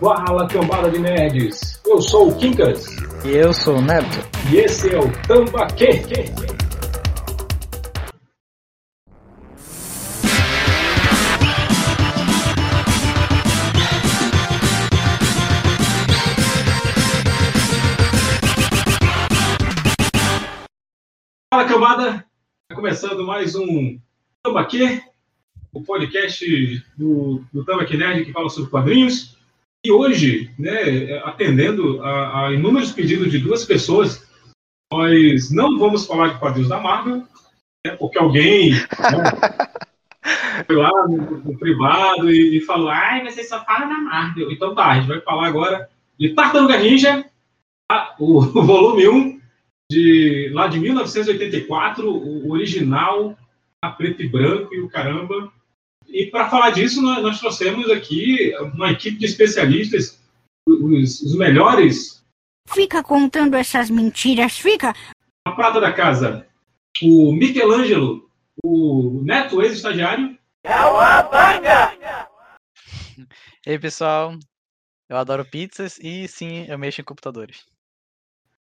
Fala, cambada de nerds! Eu sou o Kinkas. E eu sou o Neto. E esse é o Tambaquê. Fala, cambada! Tá começando mais um Tambaquê, o podcast do, do Tambaquê Nerd que fala sobre quadrinhos. E hoje, né, atendendo a, a, inúmeros pedidos de duas pessoas, nós não vamos falar de quadrinhos da Marvel, né, porque alguém né, foi lá no, no privado e, e, falou: ai, vocês só falam da Marvel. Então tá, a gente vai falar agora de Tartaruga Ninja, tá? o, o volume 1, de, lá de 1984, o original, a preto e branco e o caramba. E para falar disso, nós, nós, trouxemos aqui uma equipe de especialistas, os, os, melhores. Fica contando essas mentiras, fica. A prata da casa, o Michelangelo, o neto ex-estagiário. É uma banga! E aí, pessoal, eu adoro pizzas e sim, eu mexo em computadores.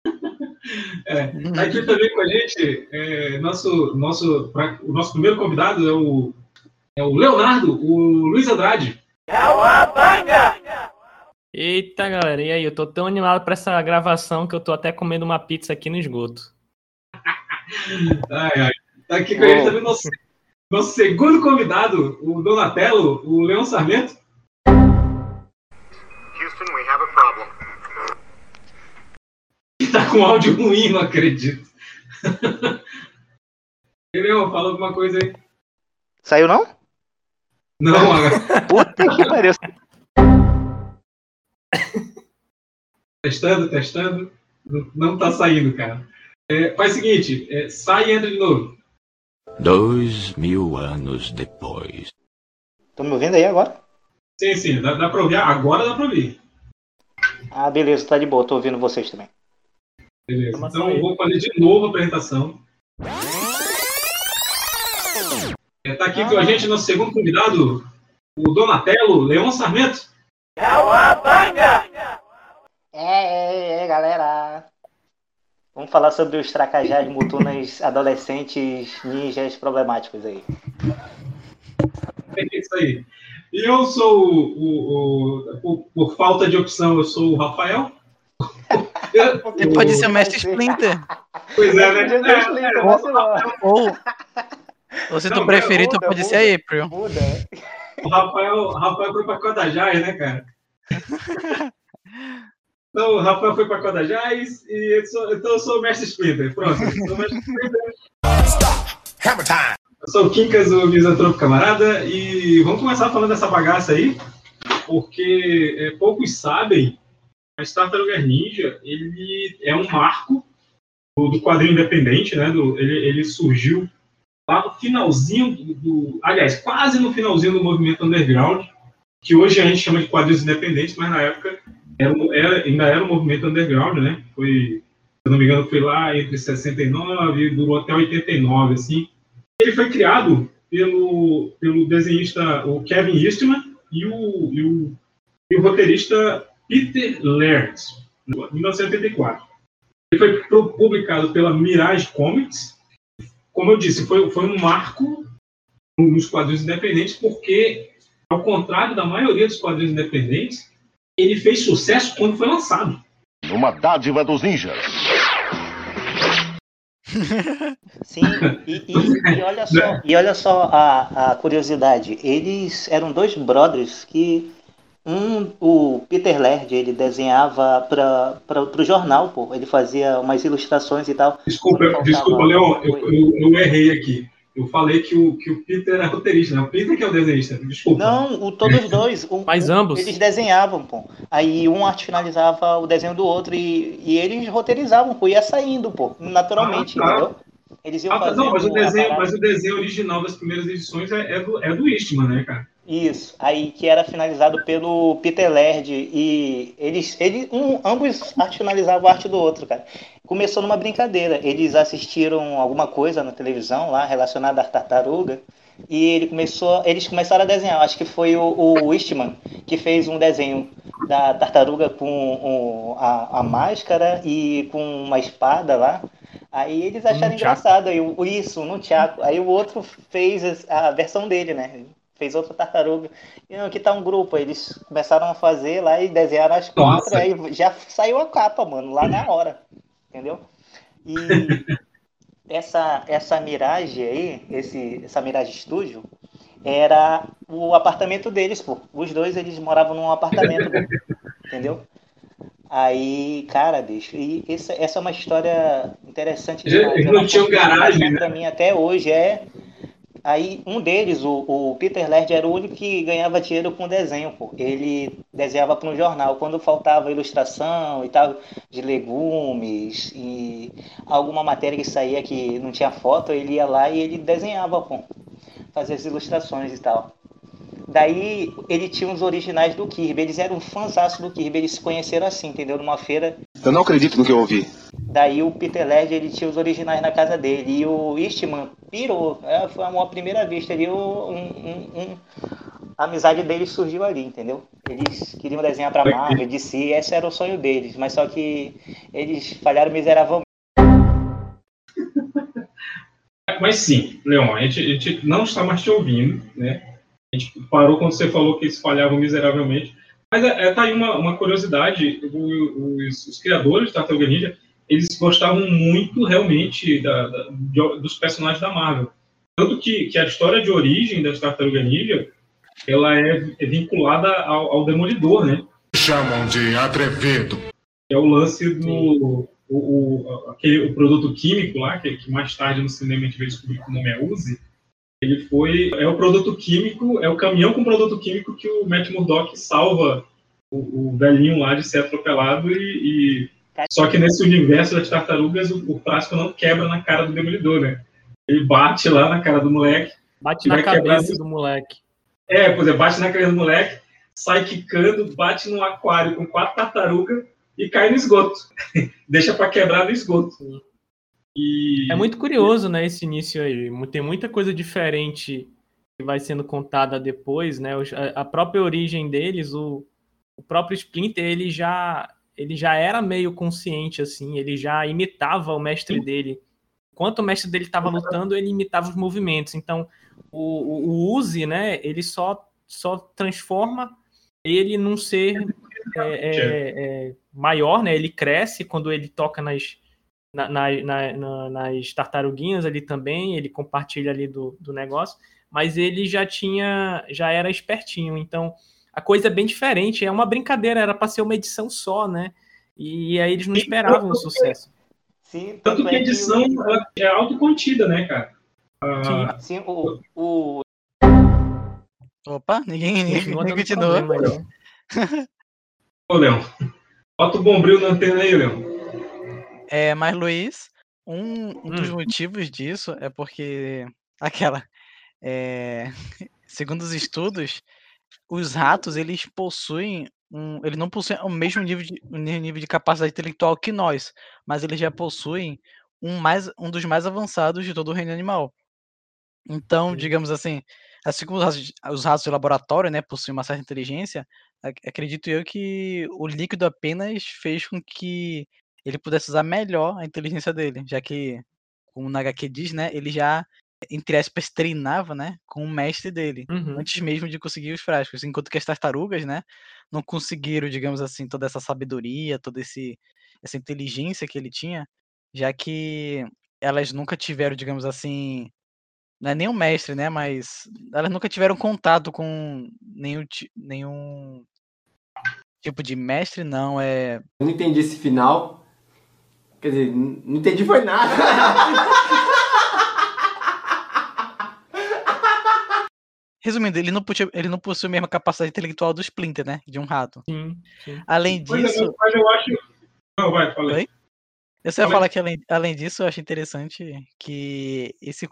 É, aqui também com a gente, é, nosso, nosso, pra, o nosso primeiro convidado é o é o Leonardo, o Luiz Andrade. É uma banga! Eita, galera, e aí? Eu tô tão animado para essa gravação que eu tô até comendo uma pizza aqui no esgoto. ai, ai. Tá aqui com a gente também nosso, nosso segundo convidado, o Donatello, o Leão Sarmento. Houston, we have a problem. Tá com áudio ruim, não acredito. Leão, fala alguma coisa aí. Saiu não? Não, Puta que pariu. Testando, testando. Não, tá saindo, cara. É, faz o seguinte, é, sai e entra de novo. Dois mil anos depois. Estão me ouvindo aí agora? Sim, sim, dá, dá pra ouvir. Agora dá pra ouvir. Ah, beleza, tá de boa, tô ouvindo vocês também. Beleza, então eu vou fazer de novo a apresentação. Está aqui com a gente nosso segundo convidado, o Donatello Leão Sarmento. É uma banga! É, é, é, galera. Vamos falar sobre os tracajás mutunas adolescentes ninjas problemáticos aí. É isso aí. E eu sou o, o, o por, por, falta de opção, eu sou o Rafael. Você pode ser o Mestre Splinter. Pois é, né? É, é, ou, ou se tu preferir, tu pode muda, ser a April. Muda. O Rafael, o Rafael foi pra Codajás, né, cara? Então, o Rafael foi pra Codajás e eu sou, então eu sou o Mestre Splinter. Pronto, eu sou o Mestre Splinter. Hammer time! Eu sou o Kinkas, o Misantropo Camarada, e vamos começar falando dessa bagaça aí, porque é, poucos sabem, mas Tartaruga Ninja, ele é um marco do, do quadrinho independente, né? Do, ele, ele surgiu lá no finalzinho do, do, Aliás, quase no finalzinho do movimento underground, que hoje a gente chama de quadrinhos independentes, mas na época era, era, ainda era um movimento underground, né? Foi, se não me engano, foi lá entre 69 e durou até 89, assim. Ele foi criado pelo, pelo desenhista o Kevin Eastman e o, e o, e o roteirista Peter Laird, em 1984. Ele foi publicado pela Mirage Comics, como eu disse, foi, foi um marco nos quadrinhos independentes, porque, ao contrário da maioria dos quadrinhos independentes, ele fez sucesso quando foi lançado. Uma dádiva dos ninjas. Sim, e, e, e, olha só, e olha só a, a curiosidade. Eles eram dois brothers que um, o Peter Laird, ele desenhava para o jornal, pô. Ele fazia umas ilustrações e tal. Desculpa, desculpa, Leon, eu, eu, eu, errei aqui. Eu falei que o, que o Peter era roteirista, né? O Peter que é o desenhista, desculpa. Não, o, todos dois. Um, Mas ambos. Eles desenhavam, pô. Aí um arte finalizava o desenho do outro e, e eles roteirizavam, pô. Ia saindo, pô, naturalmente, ah, tá. entendeu? Eles iam Ah, fazer não, mas o, desenho, mas o desenho original das primeiras edições é, é do, é do Eastman, né, cara? Isso, aí que era finalizado pelo Peter Laird e eles, eles um, ambos finalizavam a arte do outro, cara. Começou numa brincadeira, eles assistiram alguma coisa na televisão lá relacionada à tartaruga e ele começou, eles começaram a desenhar. Acho que foi o, o que fez um desenho da tartaruga com o- a, a máscara e com uma espada lá. Aí eles acharam Um engraçado, aí, o- isso, no Tiago. Aí o outro fez a versão dele, né? Fez outra tartaruga. E não, aqui tá um grupo. Eles começaram a fazer lá e desenharam as quatro. Nossa. Aí já saiu a capa, mano, lá na hora. Entendeu? E essa, essa Mirage aí, esse, essa Mirage Studio, era o apartamento deles, pô. Os dois, eles moravam num apartamento, pô. Entendeu? Aí, cara, bicho, e essa, essa é uma história interessante demais. eles não tinham continuação garagem, né? Pra mim, até hoje, é... Aí, um deles, o, o Peter Laird, era o único que ganhava dinheiro com desenho, pô. Ele desenhava para um jornal. Quando faltava ilustração e tal, de legumes e alguma matéria que saía que não tinha foto, ele ia lá e ele desenhava, pô. Fazia as ilustrações e tal. Daí ele tinha os originais do Kirby. Eles eram fãs do Kirby. Eles se conheceram assim, entendeu? Numa feira. Eu não acredito no que eu ouvi. Daí o Peter Laird ele tinha os originais na casa dele. E o Eastman pirou. É, foi uma primeira vista ali. Um, um- um- a amizade deles surgiu ali, entendeu? Eles queriam desenhar pra Marvel, DC. Esse era o sonho deles. Mas só que eles falharam miseravelmente. Mas sim, Leon, a gente, a gente não está mais te ouvindo, né? A gente parou quando você falou que eles falhavam miseravelmente. Mas é, é, tá aí uma, uma curiosidade, os, os criadores de Tartaruga Ninja, eles gostavam muito realmente da- da- de- dos personagens da Marvel. Tanto que, que a história de origem das Tartaruga Ninja, ela é, é vinculada ao, ao Demolidor, né? Chamam de atrevido. é o lance do o, o, aquele, o produto químico lá, que, que mais tarde no cinema a gente veio descobrir que o nome é Uzi. Ele foi. É o produto químico, é o caminhão com produto químico que o Matt Murdock salva o, o velhinho lá de ser atropelado e. e- Só que nesse universo das tartarugas, o, o frasco não quebra na cara do demolidor, né? Ele bate lá na cara do moleque. Bate na cabeça do moleque. É, pois é, bate na cabeça do moleque, sai quicando, bate num aquário com quatro tartarugas e cai no esgoto. Deixa pra quebrar no esgoto. E É muito curioso, né, esse início aí. Tem muita coisa diferente que vai sendo contada depois, né? A própria origem deles, o, o próprio Splinter, ele já, ele já era meio consciente, assim, ele já imitava o mestre dele. Enquanto o mestre dele estava lutando, ele imitava os movimentos. Então, o, o, o Uzi, né, ele só, só transforma ele num ser é, é, é, maior, né? Ele cresce quando ele toca nas, na- na- na- na- nas tartaruguinhas ali também, ele compartilha ali do, do negócio, mas ele já tinha, já era espertinho, então a coisa é bem diferente, é uma brincadeira, era para ser uma edição só, né? E aí eles não esperavam o sucesso. Sim, tanto tanto que a é que edição o- ela é autocontida, né, cara? Ah, Sim, o, o, Opa, ninguém, ninguém continua. problema né? Ô, Leão, bota o bombril na antena aí, Leão. É, mas Luiz, um, um dos Hum. motivos disso é porque aquela, é, segundo os estudos, os ratos eles possuem um, eles não possuem o mesmo nível de, nível de capacidade intelectual que nós, mas eles já possuem um mais um dos mais avançados de todo o reino animal. Então, digamos assim, assim como os ratos, de- os ratos de laboratório, né, possuem uma certa inteligência, ac- acredito eu que o líquido apenas fez com que ele pudesse usar melhor a inteligência dele, já que, como o HQ diz, né, ele já, entre aspas, treinava, né, com o mestre dele, Uhum. antes mesmo de conseguir os frascos, enquanto que as tartarugas, né, não conseguiram, digamos assim, toda essa sabedoria, toda esse, essa inteligência que ele tinha, já que elas nunca tiveram, digamos assim, não é nem um mestre, né, mas elas nunca tiveram contato com nenhum, nenhum tipo de mestre, não, é Eu não entendi esse final. Quer dizer, não entendi foi nada. Resumindo, ele não, possui, ele não possui a mesma capacidade intelectual do Splinter, né? De um rato. Sim, sim. Além Mas, disso. eu- mas eu acho. Não, vai, falei. Oi? Eu só ia falar que além, além disso, eu acho interessante que esse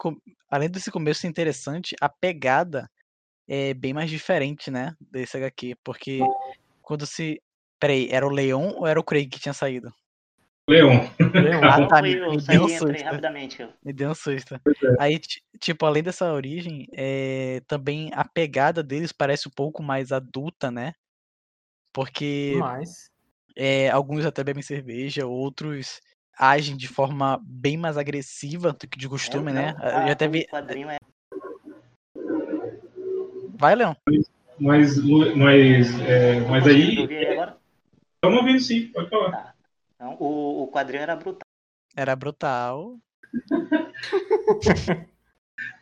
além desse começo ser interessante, a pegada é bem mais diferente, né, desse HQ, porque quando se Peraí, era o Leon ou era o Craig que tinha saído? Leon. Leon. Ah, tá, me, me deu um susto. rapidamente. Me deu um susto. É. Aí, ti- tipo, além dessa origem, é, também a pegada deles parece um pouco mais adulta, né? Porque Mas. é, alguns até bebem cerveja, outros agem de forma bem mais agressiva do que de costume, É, né? não, Eu ah, já até vi. quadrinho é Vai, Leon. Mas, mas, é, mas aí. Estamos ouvindo sim, pode falar. Não, o, o quadrinho era brutal. Era brutal.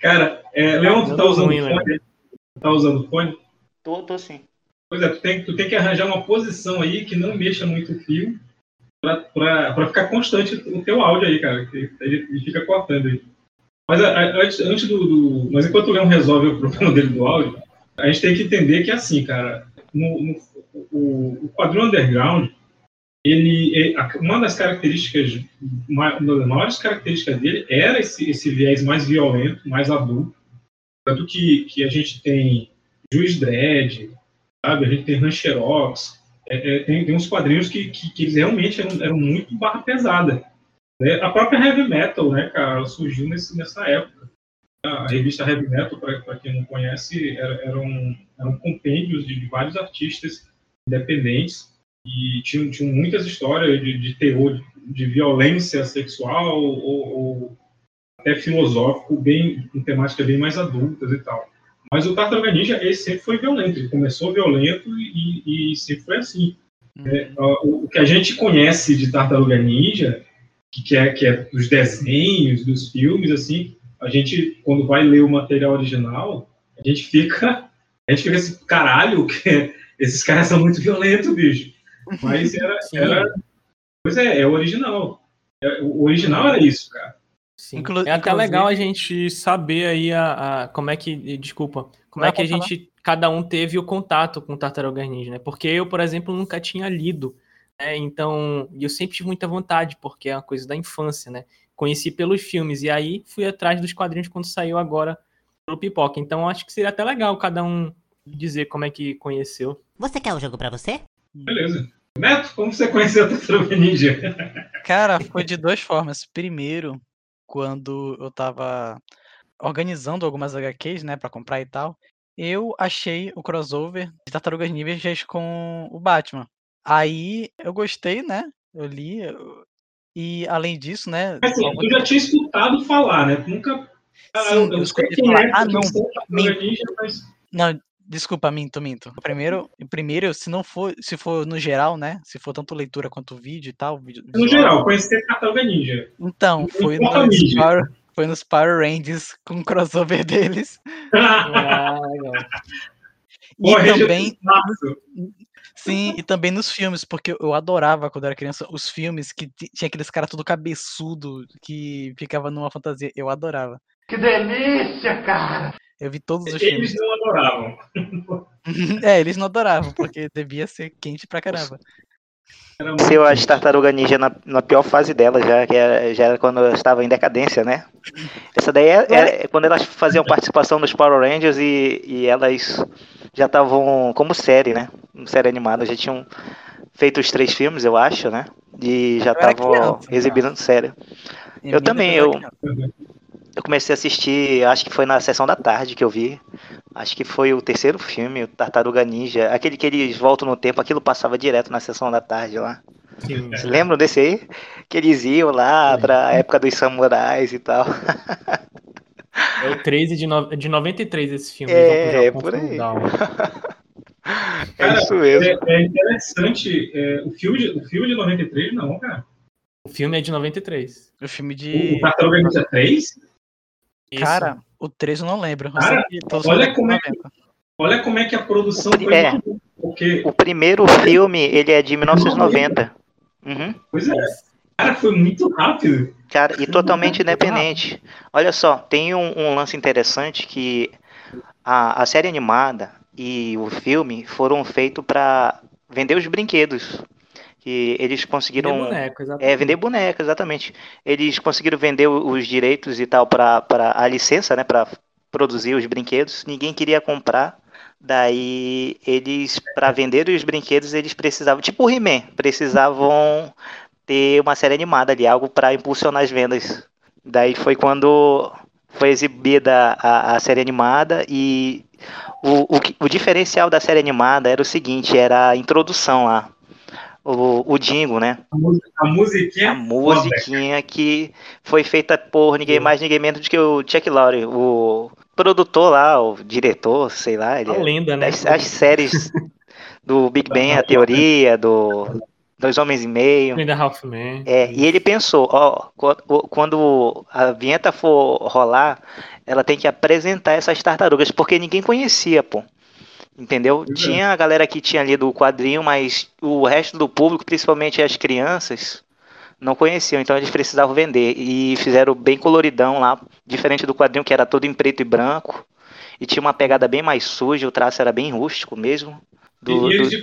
Cara, é, Leon, tu tá usando ruim, Leon. fone? Tá usando fone? Tô, tô sim. Pois é, tu tem, tu tem que arranjar uma posição aí que não mexa muito o fio pra, pra, pra ficar constante o teu áudio aí, cara. Que ele, ele fica cortando aí. Mas a- a- antes, antes do, do- Mas enquanto o Leon resolve o problema dele do áudio, a gente tem que entender que é assim, cara. No, no- o, o quadrinho underground, ele, uma das características, ma- uma das maiores características dele era esse, esse viés mais violento, mais adulto. Tanto que, que a gente tem Juiz Dredd, sabe? A gente tem Rancherox, é, é, tem, tem uns quadrinhos que, que, que eles realmente eram, eram muito barra pesada. né? A própria Heavy Metal, né, cara, surgiu nesse, nessa época. A revista Heavy Metal, para quem não conhece, era, eram, eram compêndios de vários artistas independentes e tinham, tinham muitas histórias de, de teor de, violência sexual ou, ou até filosófico, bem, com temáticas bem mais adultas e tal. Mas o Tartaruga Ninja, ele sempre foi violento. Ele começou violento e, e sempre foi assim. É, o, o que a gente conhece de Tartaruga Ninja, que, que é, que é dos desenhos, dos filmes, assim, a gente, quando vai ler o material original, a gente fica, a gente fica assim, caralho, que esses caras são muito violentos, bicho. Mas era, era pois é, é o original. É, o original era isso, cara. Sim. Inclu- é até inclusive- legal a gente saber aí a, a- como é que. Desculpa. Como Não, é que a falar. gente. Cada um teve o contato com Tartaruga Ninja, né? Porque eu, por exemplo, nunca tinha lido. Né? Então, e eu sempre tive muita vontade, porque é uma coisa da infância, né? Conheci pelos filmes. E aí fui atrás dos quadrinhos quando saiu agora pelo Pipoca. Então acho que seria até legal cada um dizer como é que conheceu. Você quer o jogo pra você? Beleza. Neto, como você conheceu a Tartaruga Ninja? Cara, foi de duas formas. Primeiro, quando eu tava organizando algumas HQs, né, pra comprar e tal, eu achei o crossover de Tartarugas Ninjas com o Batman. Aí eu gostei, né? Eu li. eu- E além disso, né? Assim, algum tu já tinha escutado falar, né? Nunca. Ah, Sim, eu eu sei escutei falar. é, Ah, não, eu Ninja, mas Não, desculpa, minto, minto. Primeiro, primeiro, se não for, se for no geral, né? Se for tanto leitura quanto vídeo e tal, vídeo, no visual, geral, conhecer Tartaruga Ninja. Então, Não foi mídia. Power, foi nos Power Rangers com o crossover deles. Ah. E Pô, também, Espaço. sim, e também nos filmes, porque eu- adorava quando era criança os filmes que ti- tinha aqueles caras tudo cabeçudo que ficava numa fantasia. Eu adorava. Que delícia, cara! Eu vi todos os filmes. Eles não adoravam. É, eles não adoravam, porque devia ser quente pra caramba. Muito Conheceu as tartaruga ninja na, na pior fase dela, já, que era, já era quando eu estava em decadência, né? Essa daí é, é quando elas faziam participação nos Power Rangers e, e elas já estavam como série, né? Série animada, já tinham feito os três filmes, eu acho, né? E já Eu estavam exibindo série. Eu também, eu- criança. Eu comecei a assistir, acho que foi na sessão da tarde que eu vi. Acho que foi o terceiro filme, o Tartaruga Ninja. Aquele que eles voltam no tempo, aquilo passava direto na sessão da tarde lá. Sim. Vocês lembram desse aí? Que eles iam lá pra época dos samurais e tal. É o 13 de, no... de 93 esse filme. É, pro por aí. feudal. É Cara, isso mesmo. É, é interessante. é, o, filme de, o filme de 93, não, cara. O filme é de 93. O filme de. o Tartaruga Ninja 3, Isso. Cara, o 3 eu não lembro. Eu Cara, que todos olha como é 90. olha como é que a produção O foi é. Porque, O primeiro filme, ele é de 1990. Uhum. pois é, cara, foi muito rápido. Cara, e totalmente independente. Olha só, tem um, um lance interessante que a, a série animada e o filme foram feitos para vender os brinquedos. Que eles conseguiram. Vender boneco, exatamente. É, vender boneco, exatamente. Eles conseguiram vender os direitos e tal para a licença, né, para produzir os brinquedos. Ninguém queria comprar. Daí eles, para vender os brinquedos, eles precisavam, tipo o He-Man, precisavam ter uma série animada ali, algo para impulsionar as vendas. Daí foi quando foi exibida a, a série animada e o, o, o diferencial da série animada era o seguinte, era a introdução lá. O, o Dingo, né? A, música- a musiquinha. A musiquinha que foi feita por ninguém mais, ninguém menos do que o Chuck Lorre, o produtor lá, o diretor, sei lá. Ele A é- lenda, né? das, as séries do Big Bang, a teoria, do Dois Homens e Meio. Linda Halfman. É, e ele pensou, ó, qu- qu- quando a vinheta for rolar, ela tem que apresentar essas tartarugas, porque ninguém conhecia, pô. Entendeu? É. Tinha a galera que tinha lido o quadrinho, mas o resto do público, principalmente as crianças, não conheciam, então eles precisavam vender. E fizeram bem coloridão lá, diferente do quadrinho que era todo em preto e branco. E tinha uma pegada bem mais suja, o traço era bem rústico mesmo. Do- e eles do-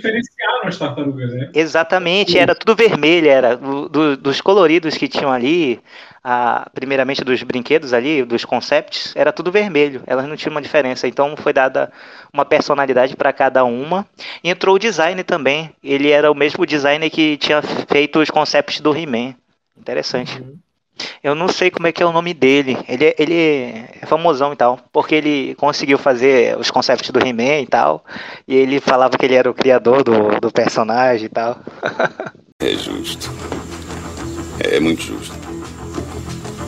diferenciaram as tartarugas, né? Exatamente, era tudo vermelho, era do- do- dos coloridos que tinham ali, a- primeiramente dos brinquedos ali, dos concepts, era tudo vermelho, elas não tinham uma diferença, então foi dada uma personalidade para cada uma. E entrou o design também, ele era o mesmo designer que tinha feito os concepts do He-Man. Interessante. Uhum. Eu não sei como é que é o nome dele. Ele, é- ele é famosão e tal, porque ele conseguiu fazer os concepts do He-Man e tal, e ele falava que ele era o criador do, do personagem e tal. É justo. É muito justo.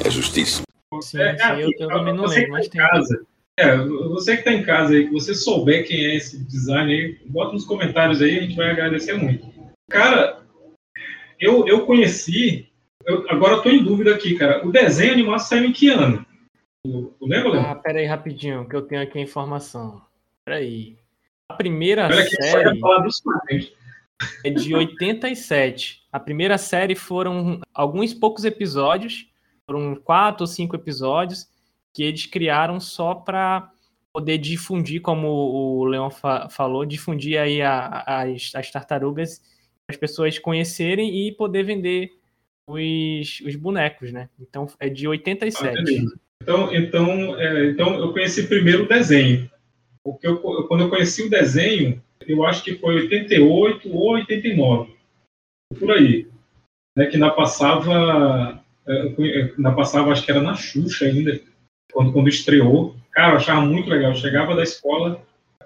É justiça. Sim, É, eu, eu também não você lembro, mas que tem. tá em casa, é, você que tá em casa aí, que você souber quem é esse design aí, bota nos comentários aí, a gente vai agradecer muito. Cara, eu, eu conheci, eu, agora eu tô em dúvida aqui, cara. O desenho animado saiu em que ano? Tu, tu lembra, Leandro? Ah, pera aí rapidinho, que eu tenho aqui a informação. Pera aí. A primeira só série é de 87. A primeira série foram alguns poucos episódios, foram quatro ou cinco episódios, que eles criaram só para poder difundir, como o Leon fa- falou, difundir aí a- as, as tartarugas, as pessoas conhecerem e poder vender os, os bonecos, né? Então é de Ah, 87. beleza. Então, então, é, então eu conheci primeiro o desenho. Porque eu, quando eu conheci o desenho, eu acho que foi 88 ou 89. Por aí. Né, que ainda passava. é, conhe- Ainda passava, acho que era na Xuxa ainda, quando, quando estreou. Cara, eu achava muito legal. Eu chegava da escola,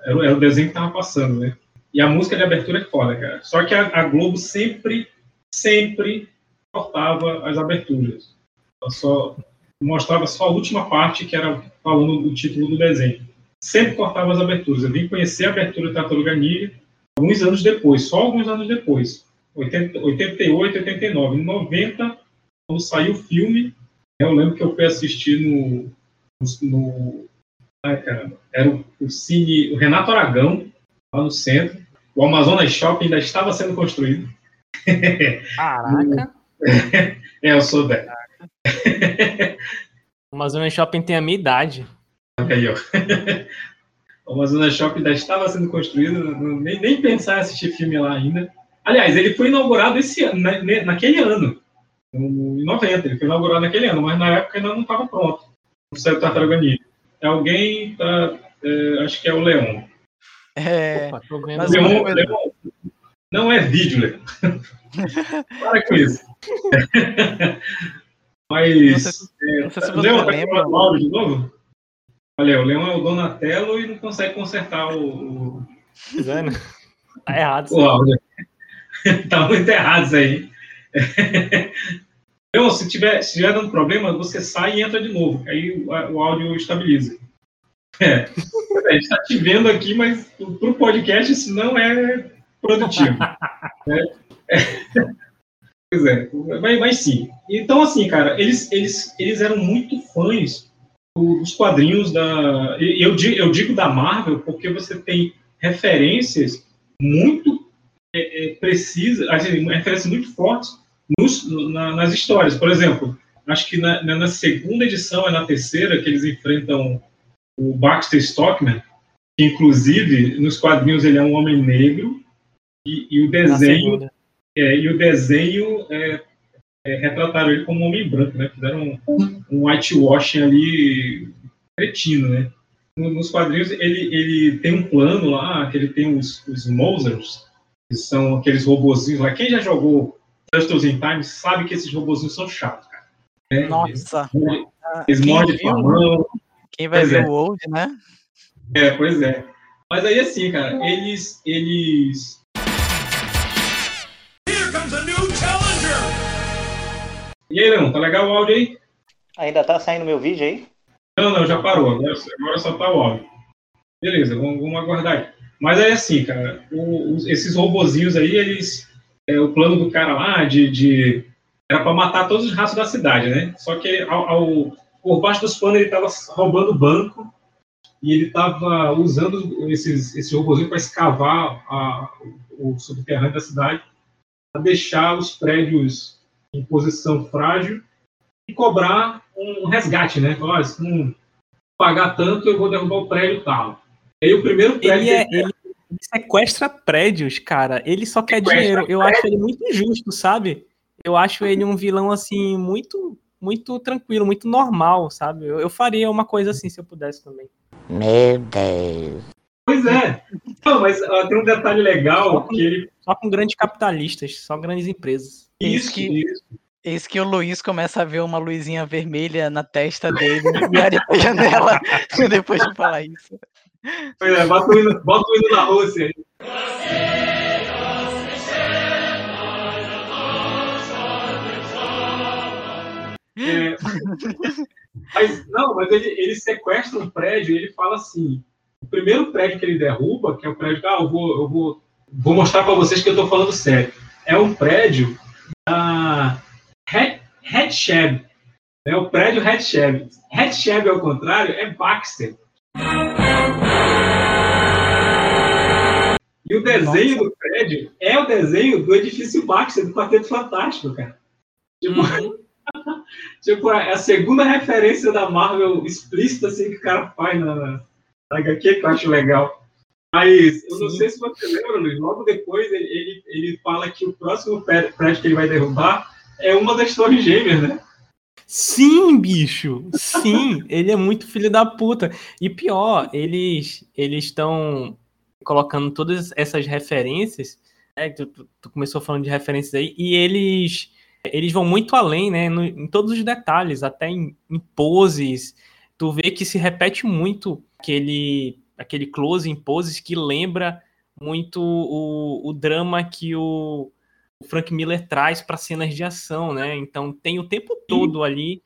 era, o- era o desenho que tava passando, né? E a música de abertura é foda, cara. Só que a, a Globo sempre, sempre cortava as aberturas. Ela só mostrava só a última parte, que era falando do título do desenho. Sempre cortava as aberturas. Eu vim conhecer a abertura do Tartaruga Ninja alguns anos depois, só alguns anos depois. 80, 88, 89. Em 90, quando saiu o filme, eu lembro que eu fui assistir no. no, no ai, caramba, era o, o Cine. O Renato Aragão, lá no centro. O Amazonas Shopping ainda estava sendo construído. Caraca! É, eu sou velho. O Amazonas Shopping tem a minha idade. Aí, ó. O Amazonas Shopping ainda estava sendo construído, nem, nem pensar em assistir filme lá ainda. Aliás, ele foi inaugurado esse ano, naquele ano, no- em 90, ele foi inaugurado naquele ano, mas na época ainda não estava pronto. Não saiu Tartaruga Ninja. Alguém, tá, é, acho que é o Leon. É, Opa, tô vendo. Mas Leon, Leon não é vídeo, Leon. Para com isso. mas, Não sei- não sei se é, você lembra. o áudio de novo? Olha, o Leon é o Donatello e não consegue consertar o, o, Tá vendo? Tá errado. o áudio. tá muito errado isso aí. Então, se tiver, se tiver dando problema, você sai e entra de novo, aí o, o áudio estabiliza. É. A gente está te vendo aqui, mas para o podcast isso não é produtivo. né? Pois é, mas, mas sim. Então, assim, cara, eles, eles, eles eram muito fãs dos quadrinhos da. Eu, eu digo da Marvel porque você tem referências muito é, é, precisas, assim, referências muito fortes nos- na- nas histórias. Por exemplo, acho que na- na segunda edição, é na terceira, que eles enfrentam o Baxter Stockman, que inclusive nos quadrinhos ele é um homem negro, e, e o desenho. É, e o desenho é, é, retrataram ele como um homem branco, né? Fizeram um, um whitewashing ali cretino, né? Nos quadrinhos ele, ele tem um plano lá, que ele tem os, os Mosers, que são aqueles robozinhos lá. Quem já jogou Turtles in Time sabe que esses robozinhos são chatos, cara. É, Nossa! Eles, eles mordem com a mão. Quem vai ver é. o Old, né? É, pois é. Mas aí assim, cara, eles. eles... E aí, Leão, tá legal o áudio aí? Ainda tá saindo meu vídeo aí? Não, não, já parou. Agora, agora só tá o áudio. Beleza, vamos, vamos aguardar aí. Mas é assim, cara, o, esses robozinhos aí, eles. É, o plano do cara lá de. de era para matar todos os ratos da cidade, né? Só que ao, ao, por baixo dos panos ele tava roubando banco e ele estava usando esses, esse robôzinho para escavar a, o subterrâneo da cidade, para deixar os prédios em posição frágil e cobrar um resgate, né? Olha, se não pagar tanto, eu vou derrubar o prédio tal. E aí o primeiro prédio... Ele, é, ele sequestra prédios, cara. Ele só quer sequestra dinheiro. Eu prédio. acho ele muito injusto, sabe? Eu acho ele um vilão, assim, muito muito tranquilo, muito normal, sabe? Eu, eu faria uma coisa assim se eu pudesse também. Meu Deus. Pois é. Não, mas uh, tem um detalhe legal só com, que ele. Só com grandes capitalistas, só grandes empresas. Isso, que, isso. Eis que o Luiz começa a ver uma luzinha vermelha na testa dele e abre a janela depois de falar isso. Pois é, bota o hino, bota o hino na Rússia. É, mas, não, mas ele, ele sequestra um prédio e ele fala assim: o primeiro prédio que ele derruba, que é o prédio, ah, eu vou, eu vou, vou mostrar para vocês que eu estou falando sério. É um prédio da Red Shab. É o prédio Red Shab. Red Shab, ao contrário, é Baxter. E o desenho Nossa. do prédio é o desenho do edifício Baxter, do Quarteto Fantástico, cara. Tipo, uhum. tipo, é a segunda referência da Marvel explícita assim, que o cara faz na, na HQ, que eu acho legal. Mas eu não sei se você lembra, Luiz, logo depois ele, ele, ele fala que o próximo prédio que ele vai derrubar é uma das torres gêmeas, né? Sim, bicho. Sim, ele é muito filho da puta. E pior, eles eles estão colocando todas essas referências. Né? Tu, tu, começou falando de referências aí e eles eles vão muito além, né? No, em todos os detalhes, até em, em poses. Tu vê que se repete muito aquele, aquele close em poses que lembra muito o, o drama que o, o Frank Miller traz para cenas de ação, né? Então tem o tempo todo ali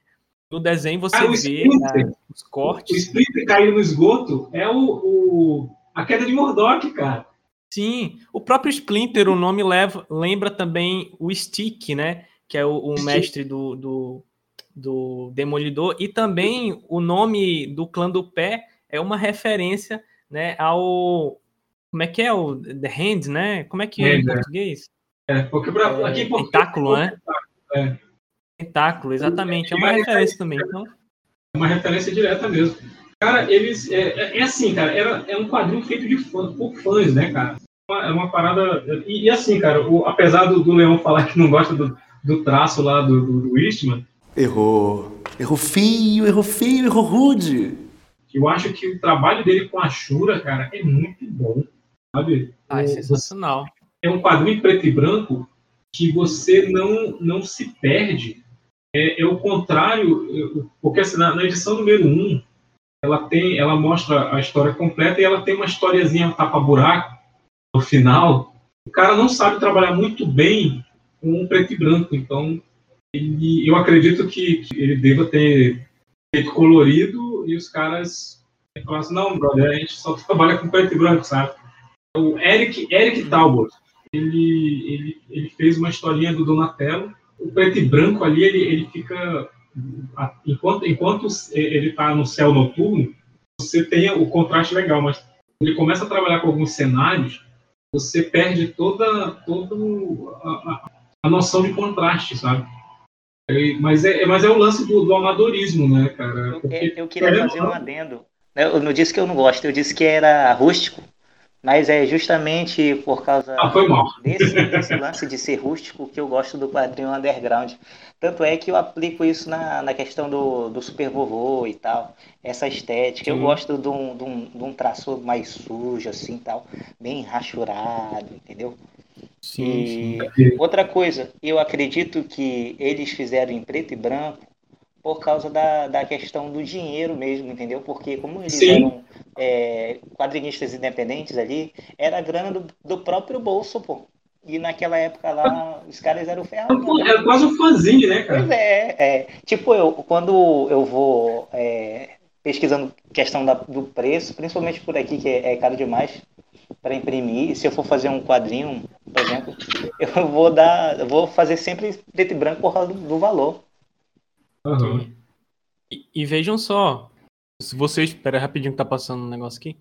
no desenho você ah, vê né, os cortes. O Splinter caindo no esgoto é o, o, a queda de Murdoch, cara. Sim, o próprio Splinter, o nome leva, lembra também o Stick, né? que é o, o mestre do, do, do, Demolidor, e também o nome do clã do pé é uma referência né, ao. Como é que é o The Hand, né? Como é que é, em é. português? É, porque pra, é, aqui Tentáculo, né? É. Tentáculo, exatamente. É uma referência também. Então... É uma referência direta mesmo. Cara, eles. É, é, é assim, cara, era, é um quadrinho feito de fã, por fãs, né, cara? É uma, parada. E, e assim, cara, o, apesar do, do Leão falar que não gosta do, do traço lá do, do, do Eastman. Errou. Errou feio, errou feio, errou rude. Eu acho que o trabalho dele com a Shura, cara, é muito bom. Sabe? Ah, é sensacional. É um quadrinho preto e branco que você não, não se perde. É, é o contrário, porque assim, na, na, edição número 1, um, ela tem, ela mostra a história completa e ela tem uma historiazinha tapa-buraco no final. O cara não sabe trabalhar muito bem com preto e branco. Então, ele, eu acredito que, que, ele deva ter feito colorido e os caras falaram assim, não, brother, a gente só trabalha com preto e branco, sabe? O Eric, Eric Talbot, ele, ele, ele fez uma historinha do Donatello. O preto e branco ali, ele, ele fica... Enquanto, enquanto ele está no céu noturno, você tem o contraste legal, mas ele começa a trabalhar com alguns cenários, você perde toda, toda a, a noção de contraste, sabe? É, mas, é, mas é o lance do, do amadorismo, né, cara? Porque, eu, eu queria fazer um adendo. Eu não disse que eu não gosto, eu disse que era rústico. Mas é justamente por causa Ah, desse, desse lance de ser rústico que eu gosto do quadrinho underground. Tanto é que eu aplico isso na, na questão do, do super vovô e tal. Essa estética. Eu gosto de um, de, um, de um traço mais sujo, assim tal. Bem rachurado, entendeu? Sim, E sim. outra coisa, eu acredito que eles fizeram em preto e branco por causa da, da questão do dinheiro mesmo, entendeu? Porque como eles Sim. eram é, quadrinistas independentes ali, era a grana do, do próprio bolso, pô. E naquela época lá, os caras eram ferrados. É quase um fanzine, né, Pois cara? é, é. Tipo, eu, quando eu vou é, pesquisando questão da- do preço, principalmente por aqui, que é, é caro demais para imprimir, se eu for fazer um quadrinho, por exemplo, eu vou dar, eu vou fazer sempre preto e branco por causa do, do valor. Aham. E, e vejam só, se vocês. Espera rapidinho que tá passando um negócio aqui.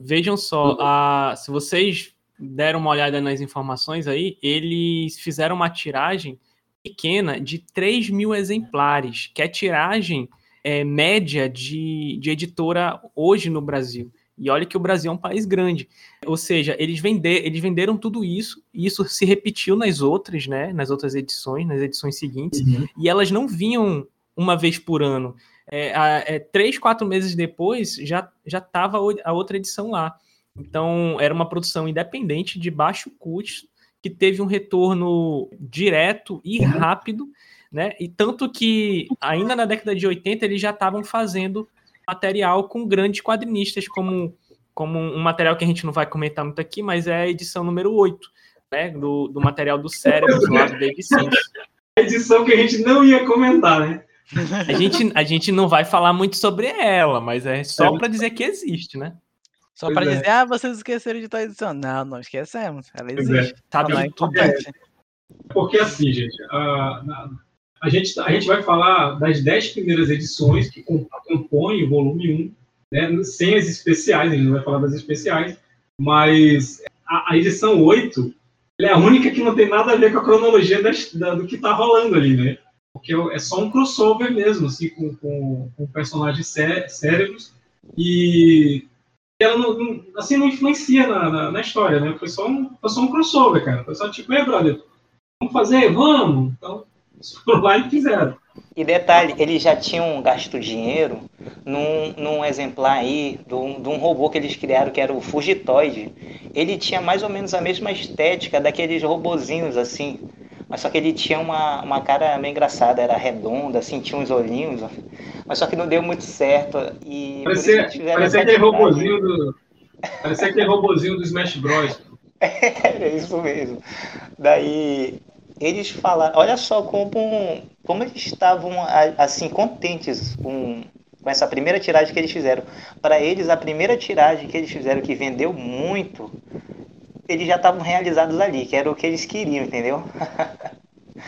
Vejam só, a, se vocês deram uma olhada nas informações aí, eles fizeram uma tiragem pequena de 3 mil exemplares, que é a tiragem é, média de, de editora hoje no Brasil. E olha que o Brasil é um país grande. Ou seja, eles, vender, eles venderam tudo isso, e isso se repetiu nas outras, né? Nas outras edições, nas edições seguintes, Uhum. e elas não vinham uma vez por ano. É, é, três, quatro meses depois já já estava a outra edição lá. Então era uma produção independente de baixo custo que teve um retorno direto e rápido, né? E tanto que ainda na década de 80 eles já estavam fazendo material com grandes quadrinistas, como, como um material que a gente não vai comentar muito aqui, mas é a edição número 8, né? Do, do material do cérebro do David Sims. Edição que a gente não ia comentar, né? A gente, a gente não vai falar muito sobre ela, mas é só É. para dizer que existe, né? Só pra é. dizer, ah, vocês esqueceram de tal edição. Não, não esquecemos. Ela Pois é. existe. Sabe é tudo. importante. Porque assim, gente, a, a gente, a gente vai falar das dez primeiras edições que com- compõem o volume 1, né, sem as especiais, a gente não vai falar das especiais, mas a, a edição 8 ela é a única que não tem nada a ver com a cronologia das- da- do que tá rolando ali, né? Porque é só um crossover mesmo, assim, com, com, com personagens cé- cérebros e ela não- assim, não influencia na, na, na história, né? Foi só, um, foi só um crossover, cara. Foi só tipo, ei, brother, vamos fazer? Vamos! Então, eles foram lá e fizeram. E detalhe, eles já tinham gasto dinheiro num, num exemplar aí de um, de um robô que eles criaram, que era o Fugitoid. Ele tinha mais ou menos a mesma estética daqueles robozinhos assim. Mas só que ele tinha uma, uma cara meio engraçada, era redonda, assim, tinha uns olhinhos. Mas só que não deu muito certo. E Parecia, parecia aquele robozinho do. Parecia aquele robozinho do Smash Bros. Era isso mesmo. Daí eles falaram, olha só como, como eles estavam assim contentes com, com essa primeira tiragem que eles fizeram. Para eles, a primeira tiragem que eles fizeram que vendeu muito, eles já estavam realizados ali, que era o que eles queriam, entendeu?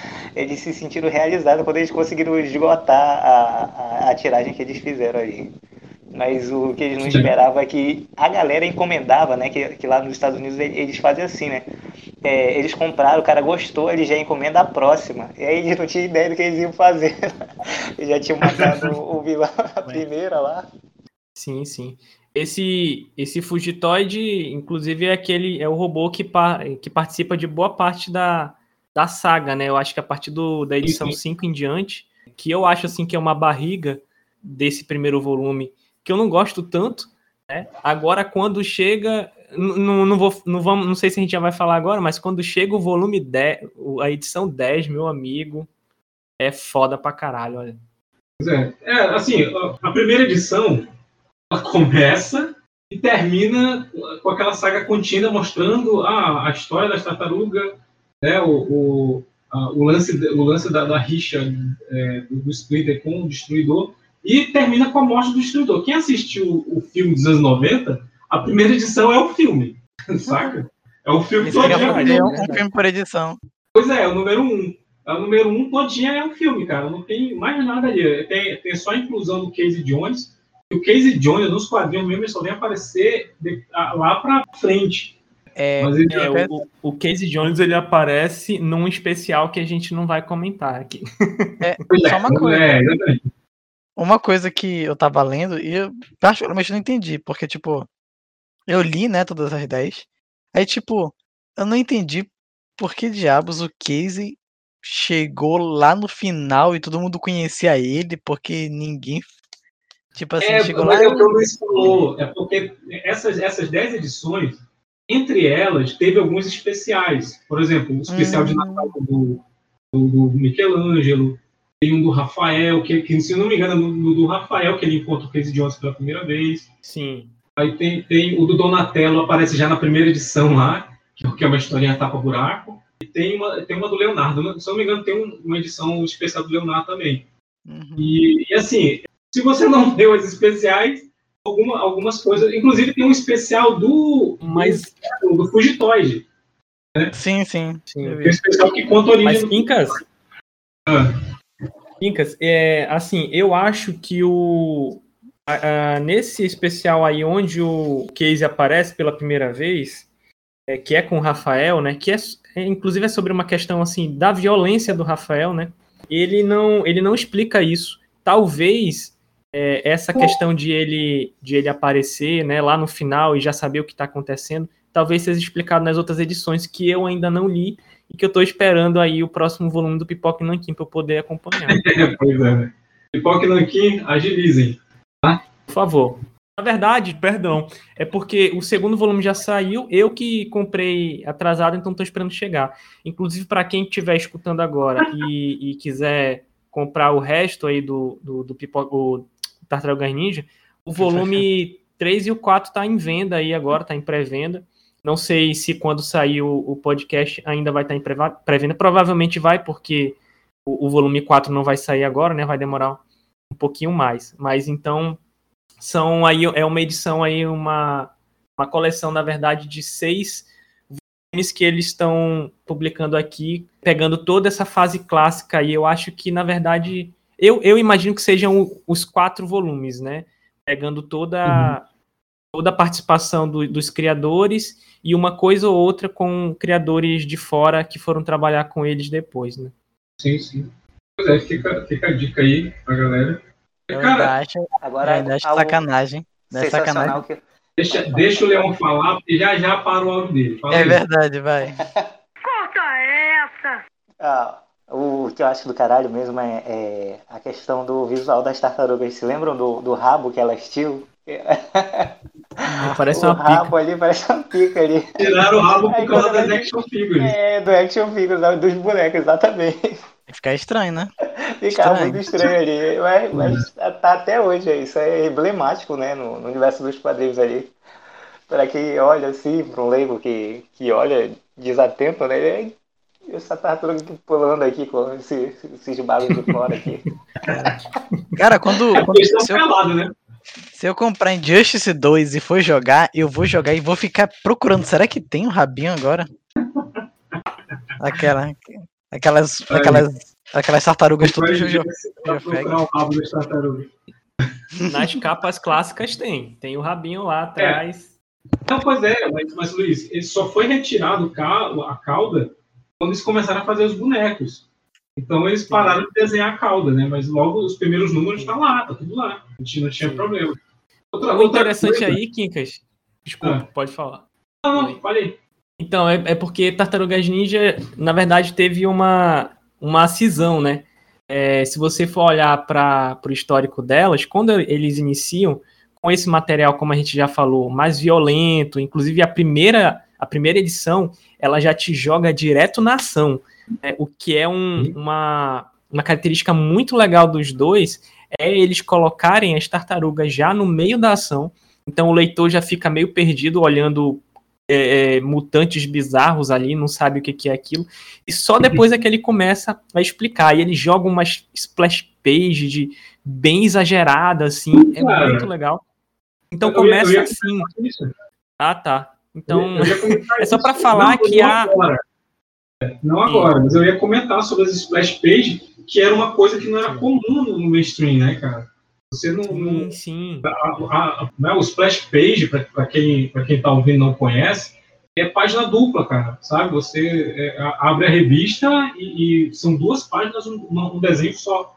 eles se sentiram realizados quando eles conseguiram esgotar a, a, a tiragem que eles fizeram ali. Mas o que eles não esperavam é que a galera encomendava, né? Que, que lá nos Estados Unidos ele- eles fazem assim, né? É, eles compraram, o cara gostou, ele já encomenda a próxima. E aí eles não tinham ideia do que eles iam fazer. eles já tinham matado o vilão a primeira lá. Sim, sim. Esse esse Fugitoid, inclusive, é aquele é o robô que, pa- que participa de boa parte da, da saga, né? Eu acho que a partir do, da edição Sim, sim. 5 em diante, que eu acho assim que é uma barriga desse primeiro volume, que eu não gosto tanto, né? Agora quando chega, não, não vou não vamos, não sei se a gente já vai falar agora, mas quando chega o volume 10, o- a edição 10, meu amigo, é foda pra caralho, olha. É. É, assim, a- a primeira edição ela começa e termina com aquela saga contínua mostrando ah, a história das tartarugas, né, o, o, a- o lance, o lance da, da rixa é, do, do Splinter com o Destruidor e termina com a morte do Destruidor. Quem assistiu o filme dos anos 90, a primeira edição é o filme, saca? É o filme eu ia todinho. fazer um, um filme por edição. Pois é, o número um. O número um todinha é um filme, cara. Não tem mais nada ali. Tem, tem só a inclusão do Casey Jones. E o Casey Jones, nos quadrinhos mesmo, ele só vem aparecer de- a- lá pra frente. É, Mas ele É, o, o Casey Jones ele aparece num especial que a gente não vai comentar aqui. é, é, só uma coisa. É, exatamente. Uma coisa que eu tava lendo e eu particularmente não entendi, porque, tipo, Eu li, né, todas as 10. Aí, tipo, eu não entendi por que diabos o Casey chegou lá no final e todo mundo conhecia ele, porque ninguém. Tipo assim, É, chegou mas lá. é o que o Luiz falou. É porque essas, essas 10 edições, entre elas, teve alguns especiais. Por exemplo, o especial de Hum. Natal do, do, do Michelangelo, tem um do Rafael, que, que se eu não me engano, é no, no do Rafael, que ele encontra o Casey Jones pela primeira vez. Sim. Aí tem, tem o do Donatello, aparece já na primeira edição lá, que que é uma historinha tapa-buraco. E tem uma, tem uma do Leonardo. né? Se eu não me engano, tem um- uma edição especial do Leonardo também. Uhum. E, e, assim, se você não leu as especiais, alguma, algumas coisas. Inclusive tem um especial do, Mas, do, do Fugitoide. Sim, sim. sim. vi. Tem um especial que conta a origem Mas, do Quincas, Ah, Quincas, é, assim, eu acho que o. a- nesse especial aí, onde o Casey aparece pela primeira vez, é, que é com o Rafael, né? Que é, é, inclusive é sobre uma questão assim da violência do Rafael, né? Ele não, ele não explica isso. Talvez é, essa questão de ele, de ele aparecer, né, lá no final e já saber o que está acontecendo, talvez seja explicado nas outras edições que eu ainda não li e que eu estou esperando aí o próximo volume do Pipoca Nanquim para eu poder acompanhar. pois é? Pipoca Nanquim, agilizem. Por favor. Na verdade, perdão, é porque o segundo volume já saiu, eu que comprei atrasado, então estou esperando chegar. Inclusive, para quem estiver escutando agora e, e quiser comprar o resto aí do, do, do Pipoca, o Tartaruga Ninja, o volume 3 e o 4 tá em venda aí agora, tá em pré-venda. Não sei se quando sair o, o podcast ainda vai estar em pré- pré-venda. Provavelmente vai, porque o, o volume 4 não vai sair agora, né? Vai demorar um pouquinho mais. Mas então são aí é uma edição aí uma uma coleção na verdade de seis volumes que eles estão publicando aqui pegando toda essa fase clássica e eu acho que na verdade eu, eu imagino que sejam os quatro volumes né pegando toda toda a participação do- dos criadores e uma coisa ou outra com criadores de fora que foram trabalhar com eles depois né Sim, sim. Pois é, fica, fica a dica aí pra galera. Eu Cara, ainda acho, eu Agora, ainda acho algo sacanagem. É sacanagem. que deixa, deixa o Leão falar, porque já já para o áudio dele. Fala É aí. verdade, vai. Ah, o que eu acho do caralho mesmo é, é a questão do visual das tartarugas. Se lembram do, do rabo que elas tinham? parece o uma pica rabo ali parece uma pica ali. Tiraram o rabo por causa das action figures. É, do action figures, dos bonecos, exatamente. Fica estranho, né? Ficava Estranho. muito estranho ali. Mas, mas tá até hoje, isso é emblemático, né, no, no universo dos quadrinhos ali. Para quem olha assim, para um leigo que, que olha desatento, né, essa tartaruga pulando aqui com esse, esses bagos de fora aqui. Cara, quando, É quando se, eu, pelado, né? se eu comprar Injustice 2 e for jogar, eu vou jogar e vou ficar procurando. Será que tem um rabinho agora? Aquela, aquelas, Aí. aquelas, aquelas tartarugas todas das tartarugas. nas capas clássicas tem tem o rabinho lá atrás Não, pois é, mas, mas Luiz, ele só foi retirado a cauda quando eles começaram a fazer os bonecos. Então eles pararam de desenhar a cauda, né? Mas logo os primeiros números tá lá, tá tudo lá. A gente não tinha problema. Outra, O outra interessante coisa- aí, Quincas, desculpa, Ah. pode falar. Não, não, falei. Então, é, é porque Tartarugas Ninja, na verdade, teve uma, uma cisão, né? É, se você for olhar para o histórico delas, quando eles iniciam com esse material, como a gente já falou, mais violento, inclusive a primeira, a primeira edição, ela já te joga direto na ação, né? o que é um- uma, uma característica muito legal dos dois, é eles colocarem as tartarugas já no meio da ação, então o leitor já fica meio perdido olhando é, é, mutantes bizarros ali, não sabe o que, que é aquilo. E só depois é que ele começa a explicar. E ele joga umas splash page de bem exagerada, assim. É Cara, muito legal. Então eu ia- eu começa ia assim. Isso. Ah, tá. Então, ia é só pra falar que não a- Agora. Não agora, mas eu ia comentar sobre as splash page, que era uma coisa que não era comum no no mainstream, né, cara? Você não. não sim, sim. a- a- né, o splash page, para quem, pra quem tá ouvindo e não conhece, é página dupla, cara, sabe? Você é, abre a revista e, e são duas páginas, um, um desenho só.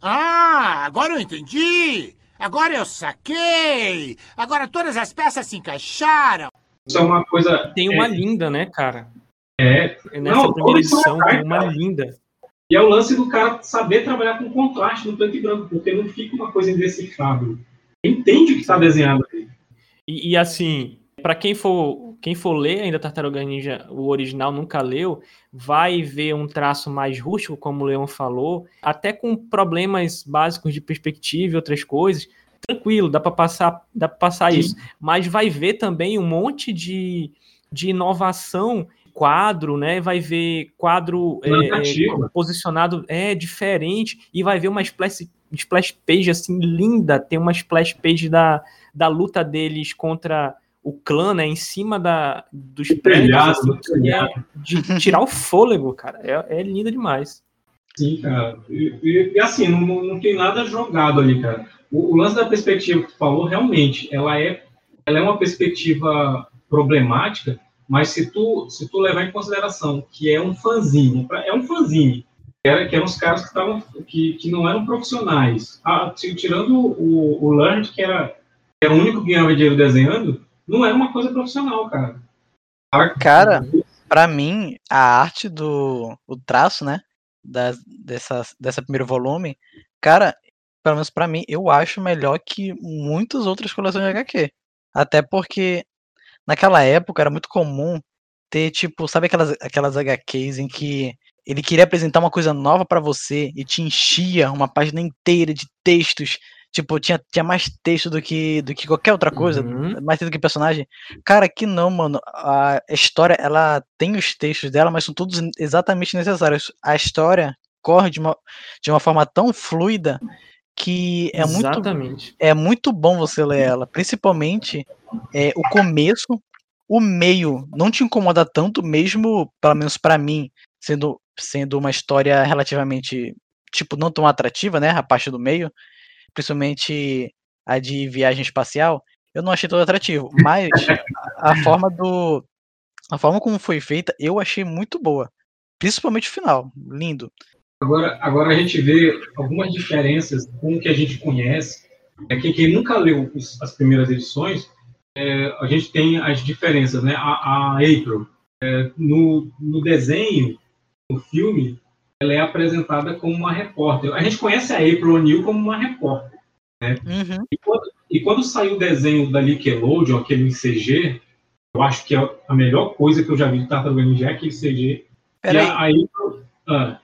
Ah, agora eu entendi! Agora eu saquei! Agora todas as peças se encaixaram! Isso é uma coisa. Tem uma é, linda, né, cara? É. Nessa Não, primeira edição tem uma cara. linda. E é o lance do cara saber trabalhar com contraste no preto e branco, porque não fica uma coisa indecifrável. Entende o que está desenhado ali. E, e, assim, para quem for quem for ler ainda Tartaruga Ninja, o original nunca leu, vai ver um traço mais rústico, como o Leon falou, até com problemas básicos de perspectiva e outras coisas. Tranquilo, dá para passar, dá para passar Sim. isso. Mas vai ver também um monte de, de inovação quadro, né? Vai ver quadro é, é, posicionado é diferente e vai ver uma splash, splash page assim linda. Tem uma splash page da, da luta deles contra o clã, né? Em cima da, dos prédios, telhado, assim, é de tirar o fôlego, cara. É, é linda demais. Sim, cara. E, e- e assim, não, não- não tem nada jogado ali, cara. O, o lance da perspectiva que tu falou, realmente, ela é, ela é uma perspectiva problemática, mas se tu, se tu levar em consideração que é um fanzine, é um fanzine, que, era, que eram os caras que, estavam, que, que não eram profissionais. Ah, ti- tirando o, o Learned, que era, que era o único que ganhava dinheiro desenhando, não era uma coisa profissional, cara. Cara, pra mim, a arte do o traço, né, da, dessa, dessa primeiro volume, cara, pelo menos pra mim, eu acho melhor que muitas outras coleções de HQ. Até porque naquela época era muito comum ter, tipo, sabe aquelas, aquelas HQs em que ele queria apresentar uma coisa nova pra você e te enchia uma página inteira de textos. Tipo, tinha, tinha mais texto do que, do que qualquer outra coisa, Uhum. mais texto do que personagem. Cara, aqui não, mano. A história, ela tem os textos dela, mas são todos exatamente necessários. A história corre de uma, de uma forma tão fluida que é muito, Exatamente. é muito bom você ler ela. Principalmente é, o começo, o meio não te incomoda tanto, mesmo, pelo menos pra mim, sendo, sendo uma história relativamente, tipo, não tão atrativa, né? A parte do meio, principalmente a de viagem espacial, eu não achei tão atrativo. Mas a, a forma do. A forma como foi feita, eu achei muito boa. Principalmente o final. Lindo. Agora, agora a gente vê algumas diferenças com o que a gente conhece. É que quem nunca leu os- as primeiras edições, é, a gente tem as diferenças, né? A, a April, é, no, no desenho, no filme, ela é apresentada como uma repórter. A gente conhece a April O'Neil como uma repórter. Né? Uhum. E, quando, e quando saiu o desenho da Nickelodeon, aquele em CG, eu acho que é a melhor coisa que eu já vi de Tartaruga Ninja é aquele CG. Peraí. E a, a April, ah,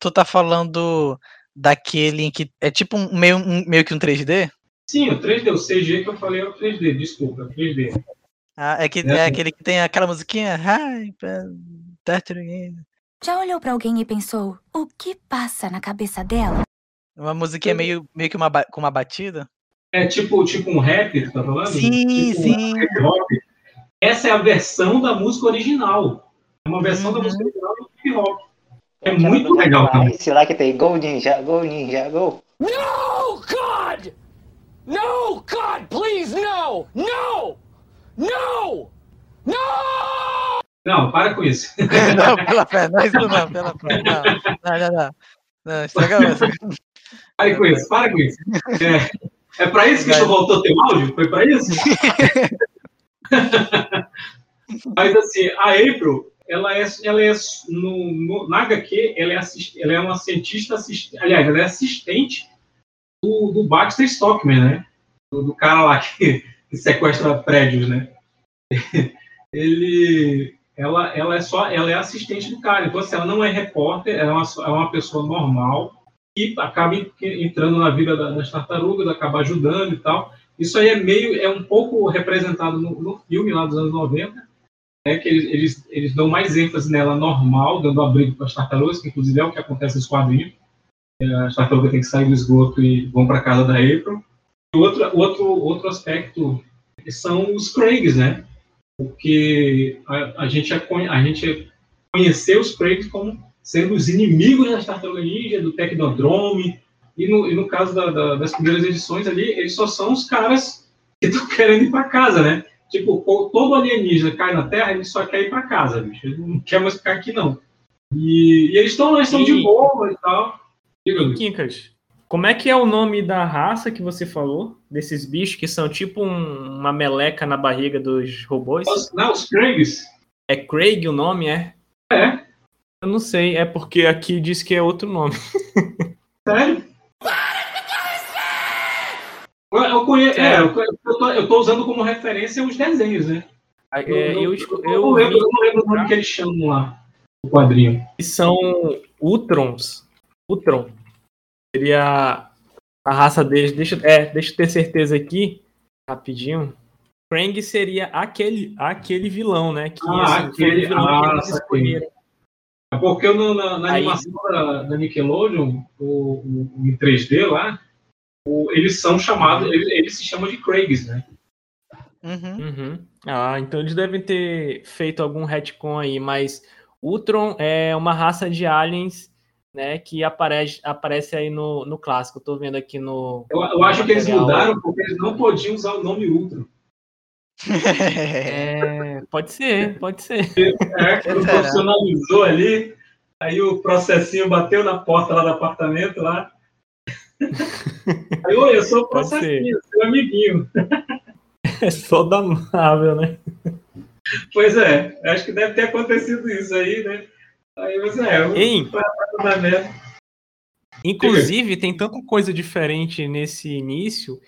Tu tá falando daquele em que é tipo um meio, um- meio que um 3D? Sim, o 3D, o CG que eu falei é o 3D, desculpa, 3D. Ah, é, que, É. é aquele que tem aquela musiquinha. Hi. Já olhou pra alguém e pensou, o que passa na cabeça dela? Uma musiquinha meio, meio que uma, com uma batida. É tipo, tipo um rap, tu tá falando? Sim, tipo sim. Um. Essa é a versão da música original. É uma versão Uhum. da música original do hip hop. É muito legal também. Esse lá que tem Go Ninja, Go Ninja, Go. No, God! No, God, please, no! No! No! No! Não, para com isso. não, pela fé, não é isso não, pela fé. Não, não, não. não. Não, estraga a música. Para com isso, para com isso. É, é pra isso que tu voltou teu áudio? Foi pra isso? Mas assim, a April, ela é, ela é no, no, na HQ, ela é, assist, ela é uma cientista assistente, aliás, ela é assistente do, do Baxter Stockman, né? Do, do cara lá que, que sequestra prédios, né? Ele, ela, ela é só, ela é assistente do cara. Então, assim, ela não é repórter, ela é uma, é uma pessoa normal e acaba en- entrando na vida da- das tartarugas, acaba ajudando e tal. Isso aí é meio, é um pouco representado no, no filme lá dos anos 90, né, que eles, eles, eles dão mais ênfase nela normal, dando abrigo para as tartarugas, que inclusive é o que acontece nos quadrinhos. É, As tartarugas têm que sair do esgoto e vão para casa da April. E outro, outro, outro aspecto são os Craigs, né? Porque a, a gente, é, a gente conheceu os Craigs como sendo os inimigos das Tartarugas Ninja, do Technodrome, e no, e no caso da- da- das primeiras edições ali, eles só são os caras que estão querendo ir para casa, né? Tipo, todo alienígena cai na Terra, ele só quer ir para casa, bicho. Ele não quer mais ficar aqui, não. E, e eles estão lá, estão de E- boa e tal. Diga, Luiz. Quincas, Como é que é o nome da raça que você falou? Desses bichos que são tipo um- uma meleca na barriga dos robôs? Os- Não, os Kriegs. É Craig o nome, é? É. Eu não sei, é porque aqui diz que é outro nome. Sério? Eu, eu conheço, é, eu, eu tô, eu tô usando como referência os desenhos, né? É, eu, eu, eu, não lembro, eu não lembro o nome que eles chamam lá no quadrinho. que são Utrons. Utron. Seria a raça deles. Deixa, é, deixa eu ter certeza aqui, rapidinho. Krang seria aquele, aquele vilão, né? Que Ah, assim, aquele- o vilão que ah, eles escolheram. É porque no- na, na Aí- animação da, da Nickelodeon, o, o- em 3D lá, o- eles são chamados, eles, eles se chamam de Craigs, né? Uhum. Uhum. Ah, então eles devem ter feito algum retcon aí, mas Utron é uma raça de aliens, né, que aparece, aparece aí no, no clássico. Eu tô vendo aqui no. Eu, eu acho que eles mudaram porque eles não podiam usar o nome Ultra. É, pode ser, pode ser. É, Será? profissionalizou ali, aí o processinho bateu na porta lá do apartamento lá. Oi, eu sou o processinho, seu amiguinho. É só da Marvel, né? Pois é, acho que deve ter acontecido isso aí, né? Aí você é, eu- merda. Inclusive, tem tanta coisa diferente nesse início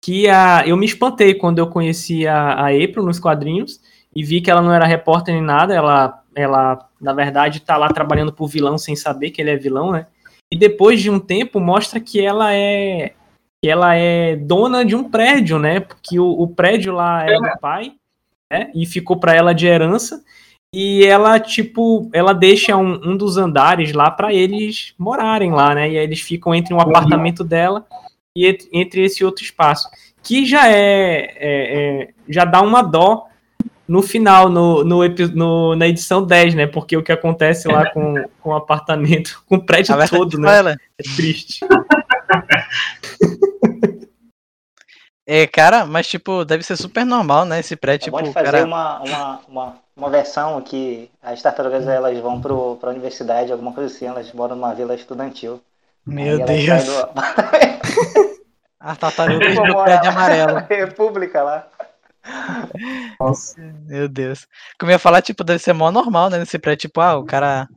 que a, eu me espantei quando eu conheci a, a April nos quadrinhos e vi que ela não era repórter nem nada. Ela, ela na verdade, tá lá trabalhando pro vilão sem saber que ele é vilão, né? E depois de um tempo mostra que ela é que ela é dona de um prédio, né? Porque o, o prédio lá era do pai, né? E ficou para ela de herança. E ela, tipo, ela deixa um, um dos andares lá para eles morarem lá, né? E aí eles ficam entre um apartamento dela e entre esse outro espaço. Que já é, é- é- já dá uma dó no final, no, no, no- na edição 10, né? Porque o que acontece lá com, com o apartamento, com o prédio A todo, né? fala. É triste. É, cara, mas tipo, deve ser super normal, né? Esse prédio, tipo, Pode fazer cara. uma, uma, uma, uma versão que as tartarugas elas vão pro, pra universidade, alguma coisa assim, elas moram numa vila estudantil. Meu Deus. do- As tartarugas Vão do prédio amarelo. República lá. Meu Deus. Como eu ia falar, tipo, deve ser mó normal, né? Nesse prédio, tipo, ah, o cara.